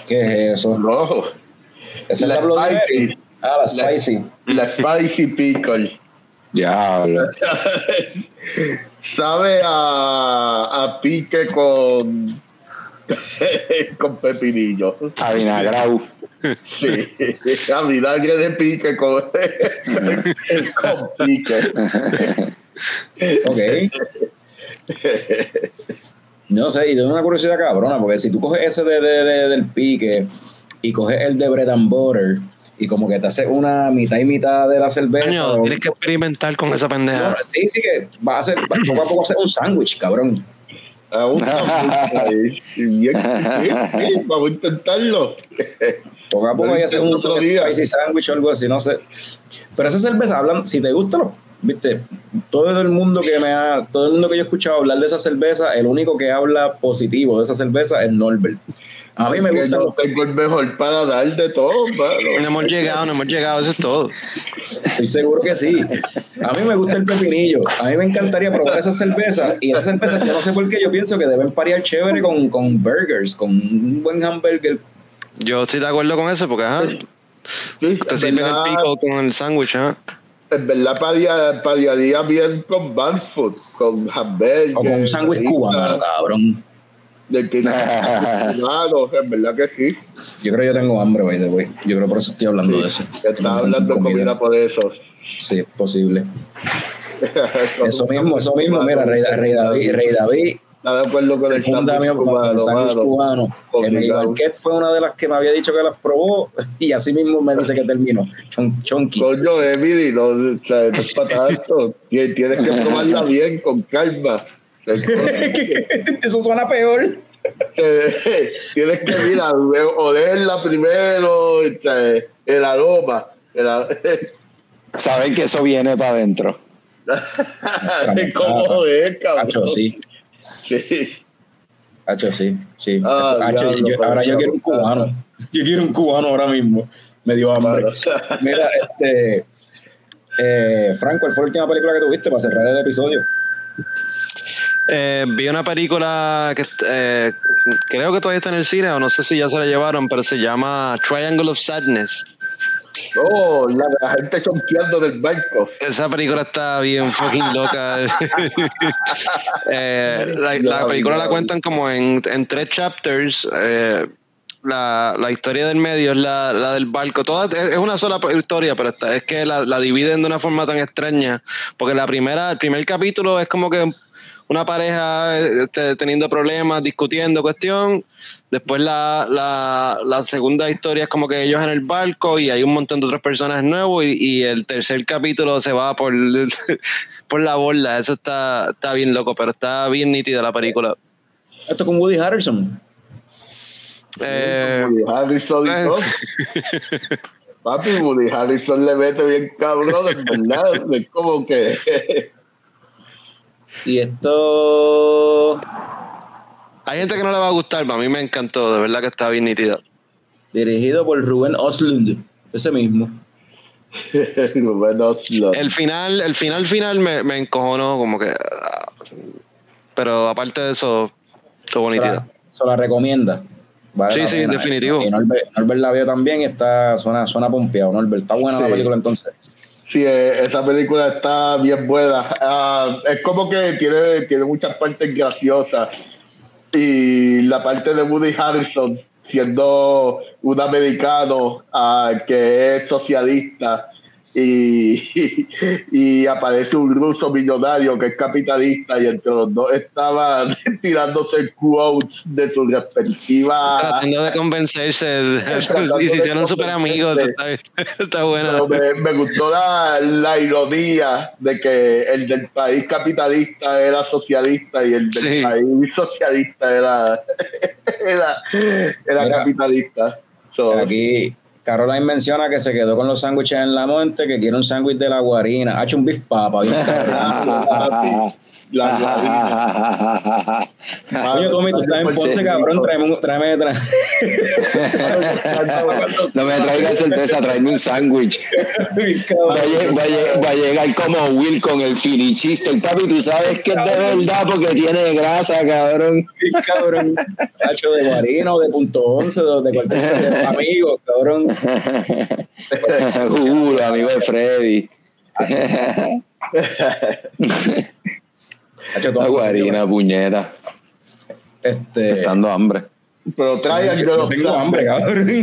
¿Qué es eso? Rojo. ¿Esa es La la spicy. Ah, la spicy. La Spicy Pickle. Diablo. Sabe a, a pique con, con pepinillo. A vinagrau. Sí, a vinagre de pique con, con pique. Ok. No sé, y tengo una curiosidad cabrona, porque si tú coges ese de, de- de- del pique y coges el de bread and butter y como que te haces una mitad y mitad de la cerveza. Coño, o- tienes que experimentar con esa No, pendeja. sí, sí que va a hacer, va- poco a poco hacer un sándwich, cabrón. A un ahí. Bien, bien, bien, Vamos a intentarlo. Poco a poco hay que hacer un, Otro spicy sandwich o algo así, no sé. Pero esa cerveza, hablan, si te gusta, lo, viste, todo el mundo que me ha, todo el mundo que yo he escuchado hablar de esa cerveza, el único que habla positivo de esa cerveza es Norbert. A mí me gusta yo tengo el mejor para dar de todo, No mano. hemos llegado, no hemos llegado, eso es todo. Estoy seguro que sí. A mí me gusta el pepinillo. A mí me encantaría probar esa cerveza. Y esa cerveza, yo no sé por qué, yo pienso que deben parear chévere con, con burgers, con un buen hamburger. Yo estoy de acuerdo con eso, porque ajá, Sí, te en sirven el pico con el sándwich, ajá. En verdad paría- pariaría bien con band food, con hamburger. O con un sándwich cubano, cabrón. del que cubano, en verdad que sí. Yo creo que yo tengo hambre, by the way. Yo creo por eso estoy hablando de eso. Estaba hablando de comida por eso. Sí, es posible. Eso mismo, eso mismo. Mira, Rey, Rey David, Rey David Está de acuerdo con se el el cubano, cubano. Emily Marquette fue una de las que me había dicho que las probó y así mismo me dice que terminó. Chon, chonky. Coño, Emily, no, o sea, no es para tanto. Tien- Tienes que probarla bien, con calma. Eso suena peor. Tienes que, mira, olerla primero, el aroma. El a- Saben que eso viene para adentro. ¿Cómo es, cabrón? Hacho, sí. Sí. Hacho, sí. sí. Ah, Eso, hacho, diablo, yo- ahora yo quiero un cubano. Yo quiero un cubano ahora mismo. Me dio hambre. Mira, este. Eh, Frank, ¿cuál fue la última película que tuviste para cerrar el episodio? Eh, vi una película que eh, creo que todavía está en el cine, o no sé si ya se la llevaron, pero se llama Triangle of Sadness. Oh, la, la gente chonqueando del banco. Esa película está bien fucking loca. Eh, la, la película la cuentan como en, en tres chapters. eh, la, la historia del medio es la, la del barco. Toda, es es una sola historia, pero está, es que la, la dividen de una forma tan extraña. Porque la primera, el primer capítulo es como que una pareja este, teniendo problemas, discutiendo cuestión. Después la, la, la segunda historia es como que ellos en el barco y hay un montón de otras personas nuevos y, y el tercer capítulo se va por, por la borda. Eso está, está bien loco, pero está bien nítida la película. Esto con Woody Harrelson. Eh, Woody Harrison y eh. Papi, Woody Harrison le mete bien cabrón, verdad. Es como que. Y esto hay gente que no le va a gustar, pero a mí me encantó, de verdad que está bien nítida. dirigido por Rubén Oslund, ese mismo. Rubén Oslund. El final, el final final me, me encojonó como que... Pero aparte de eso, estuvo nítida. la, se la recomienda. Vale Sí, sí, pena. definitivo. Y Norbert, Norbert la vio también y está, suena, suena pompeado. Norbert, está buena la película entonces. Sí, eh, esa película está bien buena. Ah, es como que tiene, tiene muchas partes graciosas. Y la parte de Woody Harrison siendo un americano ah, que es socialista y, y aparece un ruso millonario que es capitalista y entre los dos estaban tirándose quotes de su respectiva Tratando de convencerse, y se hicieron súper amigos, está, está buena. Pero me, me gustó la, la ironía de que el del país capitalista era socialista y el del Sí. país socialista era, era, era Mira. capitalista. So, Aquí Caroline menciona que se quedó con los sándwiches en la monte, que quiere un sándwich de la guarina. Ha hecho un beef papa. la, la- Oye, Tommy, tú estás en Ponce, cabrón. Tráeme. Tráeme, tráeme. No me traigas cerveza, tráeme un sándwich. Va a, llegar como Will con el finichiste. El papi, tú sabes que es de verdad porque tiene grasa, cabrón. Cabrón. Ha hecho de guarina o de punto 11, de, cualquier amigos, cabrón. Uh, los amigos de Freddy. La guarina, puñeta. Este. Estando hambre. pero traigan yo yo los tengo hambre, cabrón.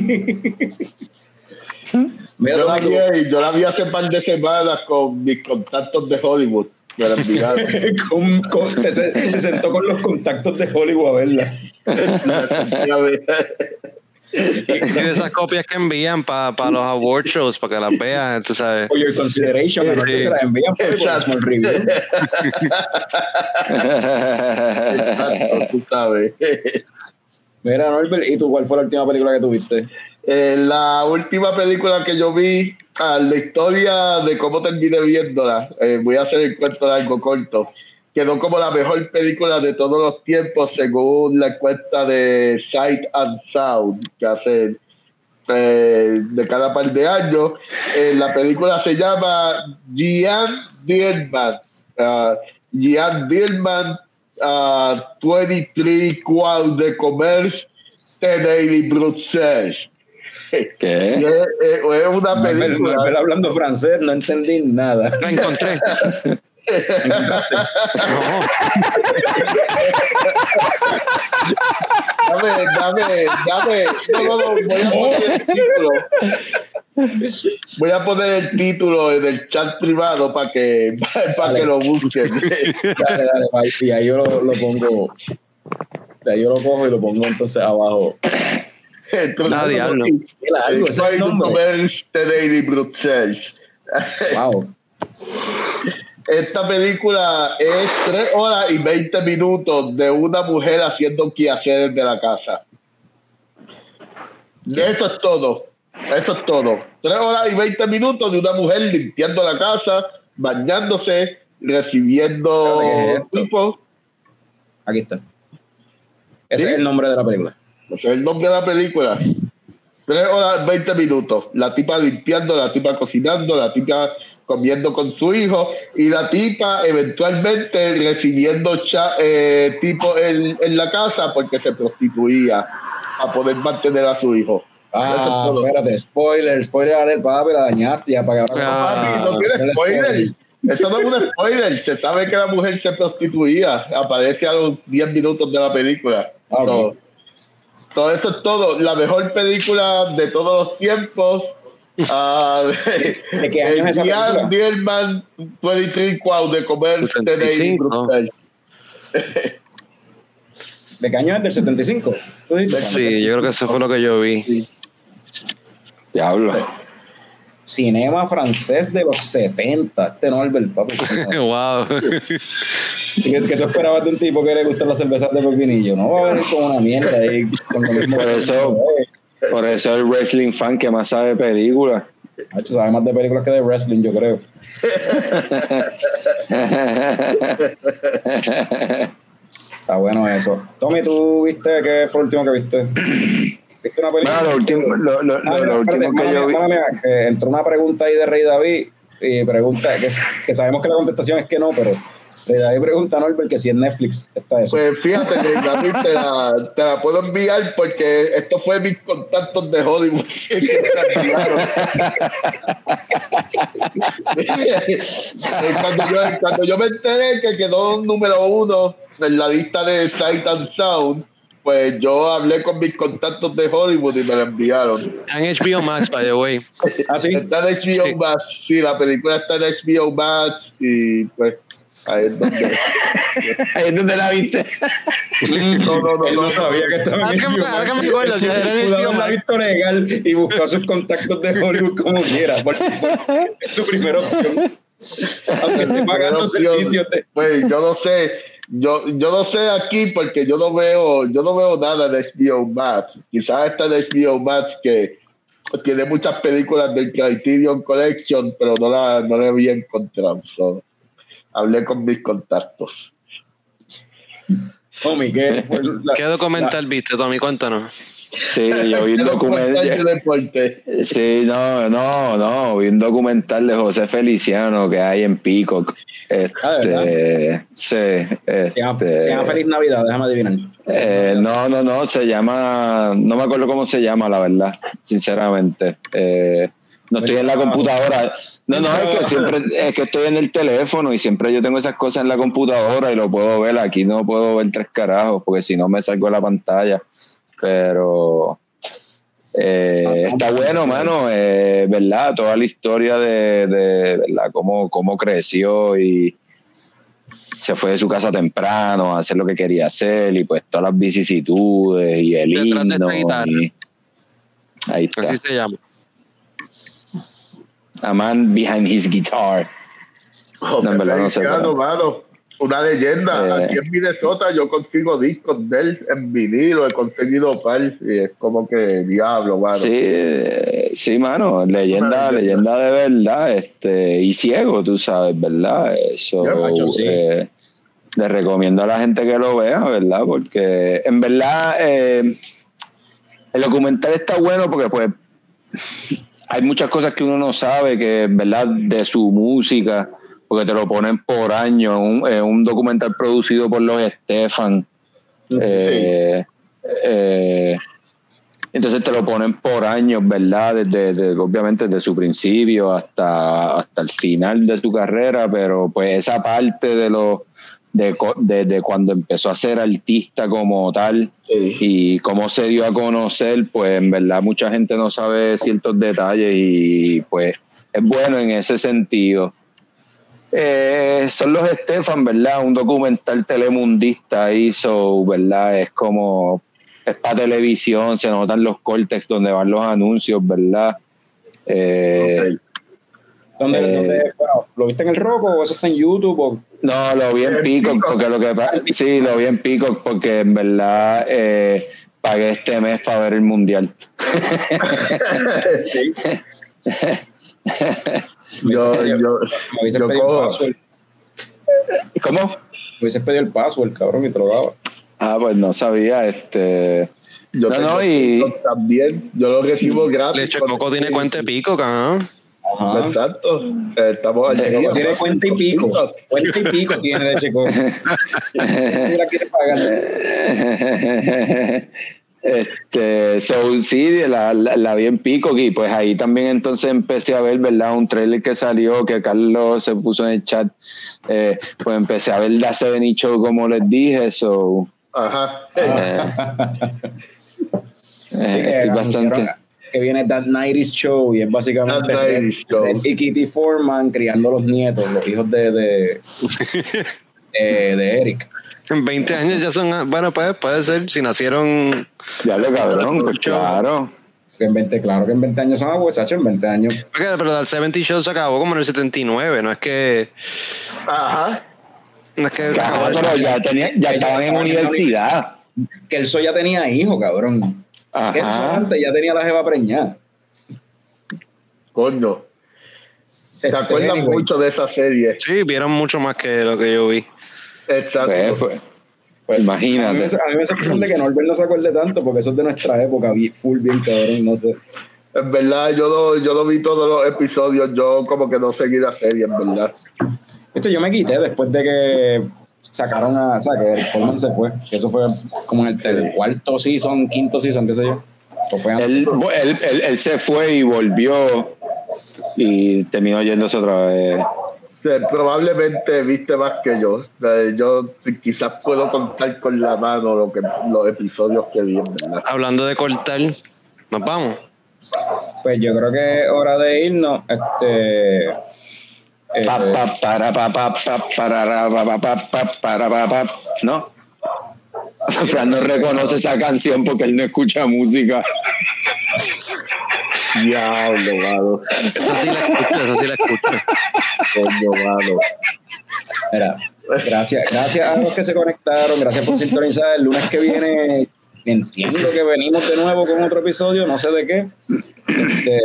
Mira, Yo la, vi, yo la vi hace par de semanas con mis contactos de Hollywood. Me la enviaron. con- con- te se, se sentó con los contactos de Hollywood a verla. Y de esas copias que envían para los award shows, para que las veas, tú sabes. For your consideration, mejor que Sí. se las envían por el Exacto. small review. Exacto, tú sabes. Mira, Norbert, ¿y tú cuál fue la última película que tuviste? Eh, la última película que yo vi, ah, la historia de cómo terminé viéndola, eh, voy a hacer el cuento largo corto, quedó como la mejor película de todos los tiempos según la encuesta de Sight and Sound que hacen eh, de cada par de años. Eh, la película se llama Gian Dillman. Ah, Gian Dillman, ah, 23 Qual de Commerce, Daily Bruxelles. ¿Qué? es, es- es una película. Norbert hablando francés, no entendí nada. La encontré. No. Dame, dame, dame. No, no, no, voy a poner el título. Voy a poner el título en el chat privado para que, para Dale. que lo busquen. Dale, dale, y ahí yo lo, lo pongo. De ahí yo lo cojo y lo pongo entonces abajo. Entonces, Ah, diablo. Qué largo, ese es el nombre. Bruxelles. Wow. Esta película es 3 horas y 20 minutos de una mujer haciendo quehaceres de la casa. Eso es todo. Eso es todo. 3 horas y 20 minutos de una mujer limpiando la casa, bañándose, recibiendo ¿Qué es tipos. Aquí está. Ese ¿Sí? es el nombre de la película. No sé el nombre de la película. 3 horas 20 minutos. La tipa limpiando, la tipa cocinando, la tipa comiendo con su hijo y la tipa eventualmente recibiendo cha- eh, tipo en, en la casa porque se prostituía a poder mantener a su hijo. Eso es Ah, todo. espérate, spoiler, spoiler alert, papi, la dañaste ya para que Ah. Papi, no tiene spoiler. Eso no es un spoiler. Se sabe que la mujer se prostituía. Aparece a los 10 minutos de la película. Ah, ok. So, todo eso es todo. La mejor película de todos los tiempos. ¿De qué año es esa película? Dierman 23 Wow de comer TNA 75. Brutal. ¿De qué año es? ¿Del 75? ¿Tú dices? Sí, yo creo que eso fue lo que yo vi. Diablo. Cinema francés de los 70. Este Norbert, papi. wow. ¿Qué, qué tú esperabas de un tipo que le gustan las cervezas de pepinillo? No va a venir con una mierda ahí. Con lo mismo que- eso- Por eso el wrestling fan que más sabe de películas. Sabe más de películas que de wrestling, yo creo. Está bueno eso. Tommy, ¿tú viste qué fue lo último que viste? ¿Viste una película? Bueno, lo último, lo, lo- Ah, lo- último que yo mía, vi. mala mía, que entró una pregunta ahí de Rey David y pregunta, que, que sabemos que la contestación es que no, pero Rey David pregunta a Norbert que si en Netflix está eso. Pues fíjate que te la, te la puedo enviar porque esto fue mis contactos de Hollywood que cuando, yo, cuando yo me enteré que quedó número uno en la lista de Sight and Sound, pues yo hablé con mis contactos de Hollywood y me la enviaron. Está en HBO Max, by the way. Ah, sí. Está en HBO Sí. Max, sí, la película está en HBO Max y pues ahí es donde... Ahí es donde la viste. No, no, no, Él no. no sabía que estaba en HBO ahora que me acuerdo, ya era en haberla Max. visto legal y buscó sus contactos de Hollywood como quiera, porque es su primera opción. Aunque esté pagando servicios de... Pues yo no sé, yo, yo no sé aquí porque yo no veo, yo no veo nada de HBO Max. Quizás está en HBO Max que tiene muchas películas del Criterion Collection, pero no la, no la había encontrado. So, hablé con mis contactos. Tommy, ¿qué fue la- ¿Qué documental viste, Tommy? Cuéntanos. Sí, yo vi un documental. Sí, no, no, no, vi un documental de José Feliciano que hay en Peacock. Ah, ¿de Este, sí, Se llama, este, se llama Feliz Navidad, déjame adivinar. eh, no, no, no, se llama, no me acuerdo cómo se llama, la verdad, sinceramente. Eh, no estoy en la computadora. No, no, es que siempre, es que estoy en el teléfono y siempre yo tengo esas cosas en la computadora y lo puedo ver. Aquí no puedo ver tres carajos porque si no me salgo de la pantalla. Pero eh, está bueno, mano, eh, ¿verdad? Toda la historia de, de ¿verdad? Cómo, cómo creció y se fue de su casa temprano a hacer lo que quería hacer y pues todas las vicisitudes y el Detrás de esta himno. guitarra. y- ahí está. Así se llama. A man behind his guitar. José No, verdad no sé, mano, una leyenda. Eh. Aquí en Minnesota yo consigo discos de él en vinilo, he conseguido par y es como que diablo, mano. Sí, eh, sí, mano, leyenda, leyenda. leyenda de verdad, este, y ciego, tú sabes, ¿verdad? Eso, sí. eh, le recomiendo a la gente que lo vea, ¿verdad? Porque en verdad eh, el documental está bueno porque pues hay muchas cosas que uno no sabe que, ¿verdad? De su música, porque te lo ponen por año, un, eh, un documental producido por los Estefan. Eh, eh, entonces te lo ponen por años, ¿verdad? Desde, desde- obviamente desde su principio hasta, hasta el final de su carrera, pero pues esa parte de lo de, co- de- de cuando empezó a ser artista como tal Sí. y cómo se dio a conocer, pues en verdad mucha gente no sabe ciertos detalles y pues es bueno en ese sentido. Eh, son los Estefan, ¿verdad? Un documental telemundista hizo, ¿verdad? Es como, es para televisión, se notan los cortes donde van los anuncios, ¿verdad? Eh, Ok. ¿Dónde, Eh, dónde- bueno, ¿Lo viste en el Roco o eso está en YouTube? O, No, lo vi en Peacock, Peacock. porque lo que pa- sí, lo vi en Peacock porque en verdad eh, pagué este mes para ver el mundial. yo, yo, yo el cojo- password. ¿Cómo? Me hubieses pedido el password, cabrón, y te lo daba. Ah, pues no sabía, este. yo No, tengo no, y- TikTok también, yo lo recibo gratis. Leche con- Coco tiene cuenta de pico, ¿ah? Ajá. Exacto, Eh, estamos al día. Tiene cuenta y pico. Cuenta y pico tiene de. ¿Quién la quiere pagar? Este, so, sí, la, la, la vi en Peacock y pues ahí también entonces empecé a ver, ¿verdad? Un trailer que salió, que Carlos se puso en el chat, eh, pues empecé a ver la Seven Show como les dije, so, Ajá. eh, Sí, Eh, bastante. Que viene That 90 Show y es básicamente That 90s Show. y Kitty Foreman criando los nietos, los hijos de, de, de, de Eric. En 20 años ya son. Bueno, pues puede ser. Si nacieron. Ya lo cabrón, pues claro. Que en 20, claro que en 20 años son abuelos, en 20 años. Porque- Pero el 70 Show se acabó como en el 79. No es que. Ajá. No es que se Claro, acabó. pero ya, tenía, ya estaban en universidad. Que el Sol ya tenía hijos, cabrón. Antes ya tenía la jeva preñada. Coño. ¿Se Este, acuerdan anyway, mucho de esa serie? Sí, vieron mucho más que lo que yo vi. Exacto. Pues, fue- pues, Imagínate. A mí, me, a mí me sorprende que Norbert no se acuerde tanto porque eso es de nuestra época, vi- full bien cabrón, no sé. En verdad, yo lo, yo lo vi todos los episodios. Yo como que no seguí la serie, en verdad. Esto yo me quité después de que sacaron a, o sea, que Eric Foreman se fue, que eso fue como en el, el cuarto season, quinto season, qué sé yo. Antes. Él, él, él- él se fue y volvió y terminó yéndose otra vez. Sí, probablemente viste más que yo. Eh, Yo quizás puedo contar con la mano lo que, los episodios que vi, verdad. Hablando de cortar, nos vamos. Pues yo creo que es hora de irnos. Este. Eh, para, pa, pa. ¿No? No reconoce esa canción porque él no escucha música. Diablo, mano. Esa sí la escucho, esa sí la escucho. Coño, mano. Gracias, gracias a los que se conectaron, gracias por sintonizar. El lunes que viene entiendo que venimos de nuevo con otro episodio, no sé de qué. Este,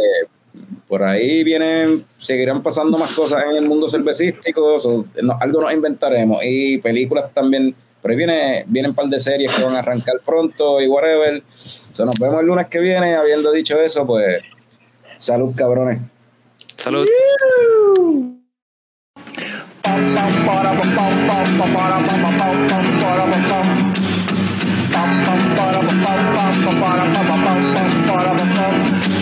por ahí vienen, seguirán pasando más cosas en el mundo cervecístico, so, no- algo nos inventaremos y películas también. Por ahí viene, vienen un par de series que van a arrancar pronto y whatever. So, nos vemos el lunes que viene. Habiendo dicho eso, pues salud, cabrones. Salud.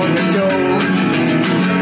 on the go.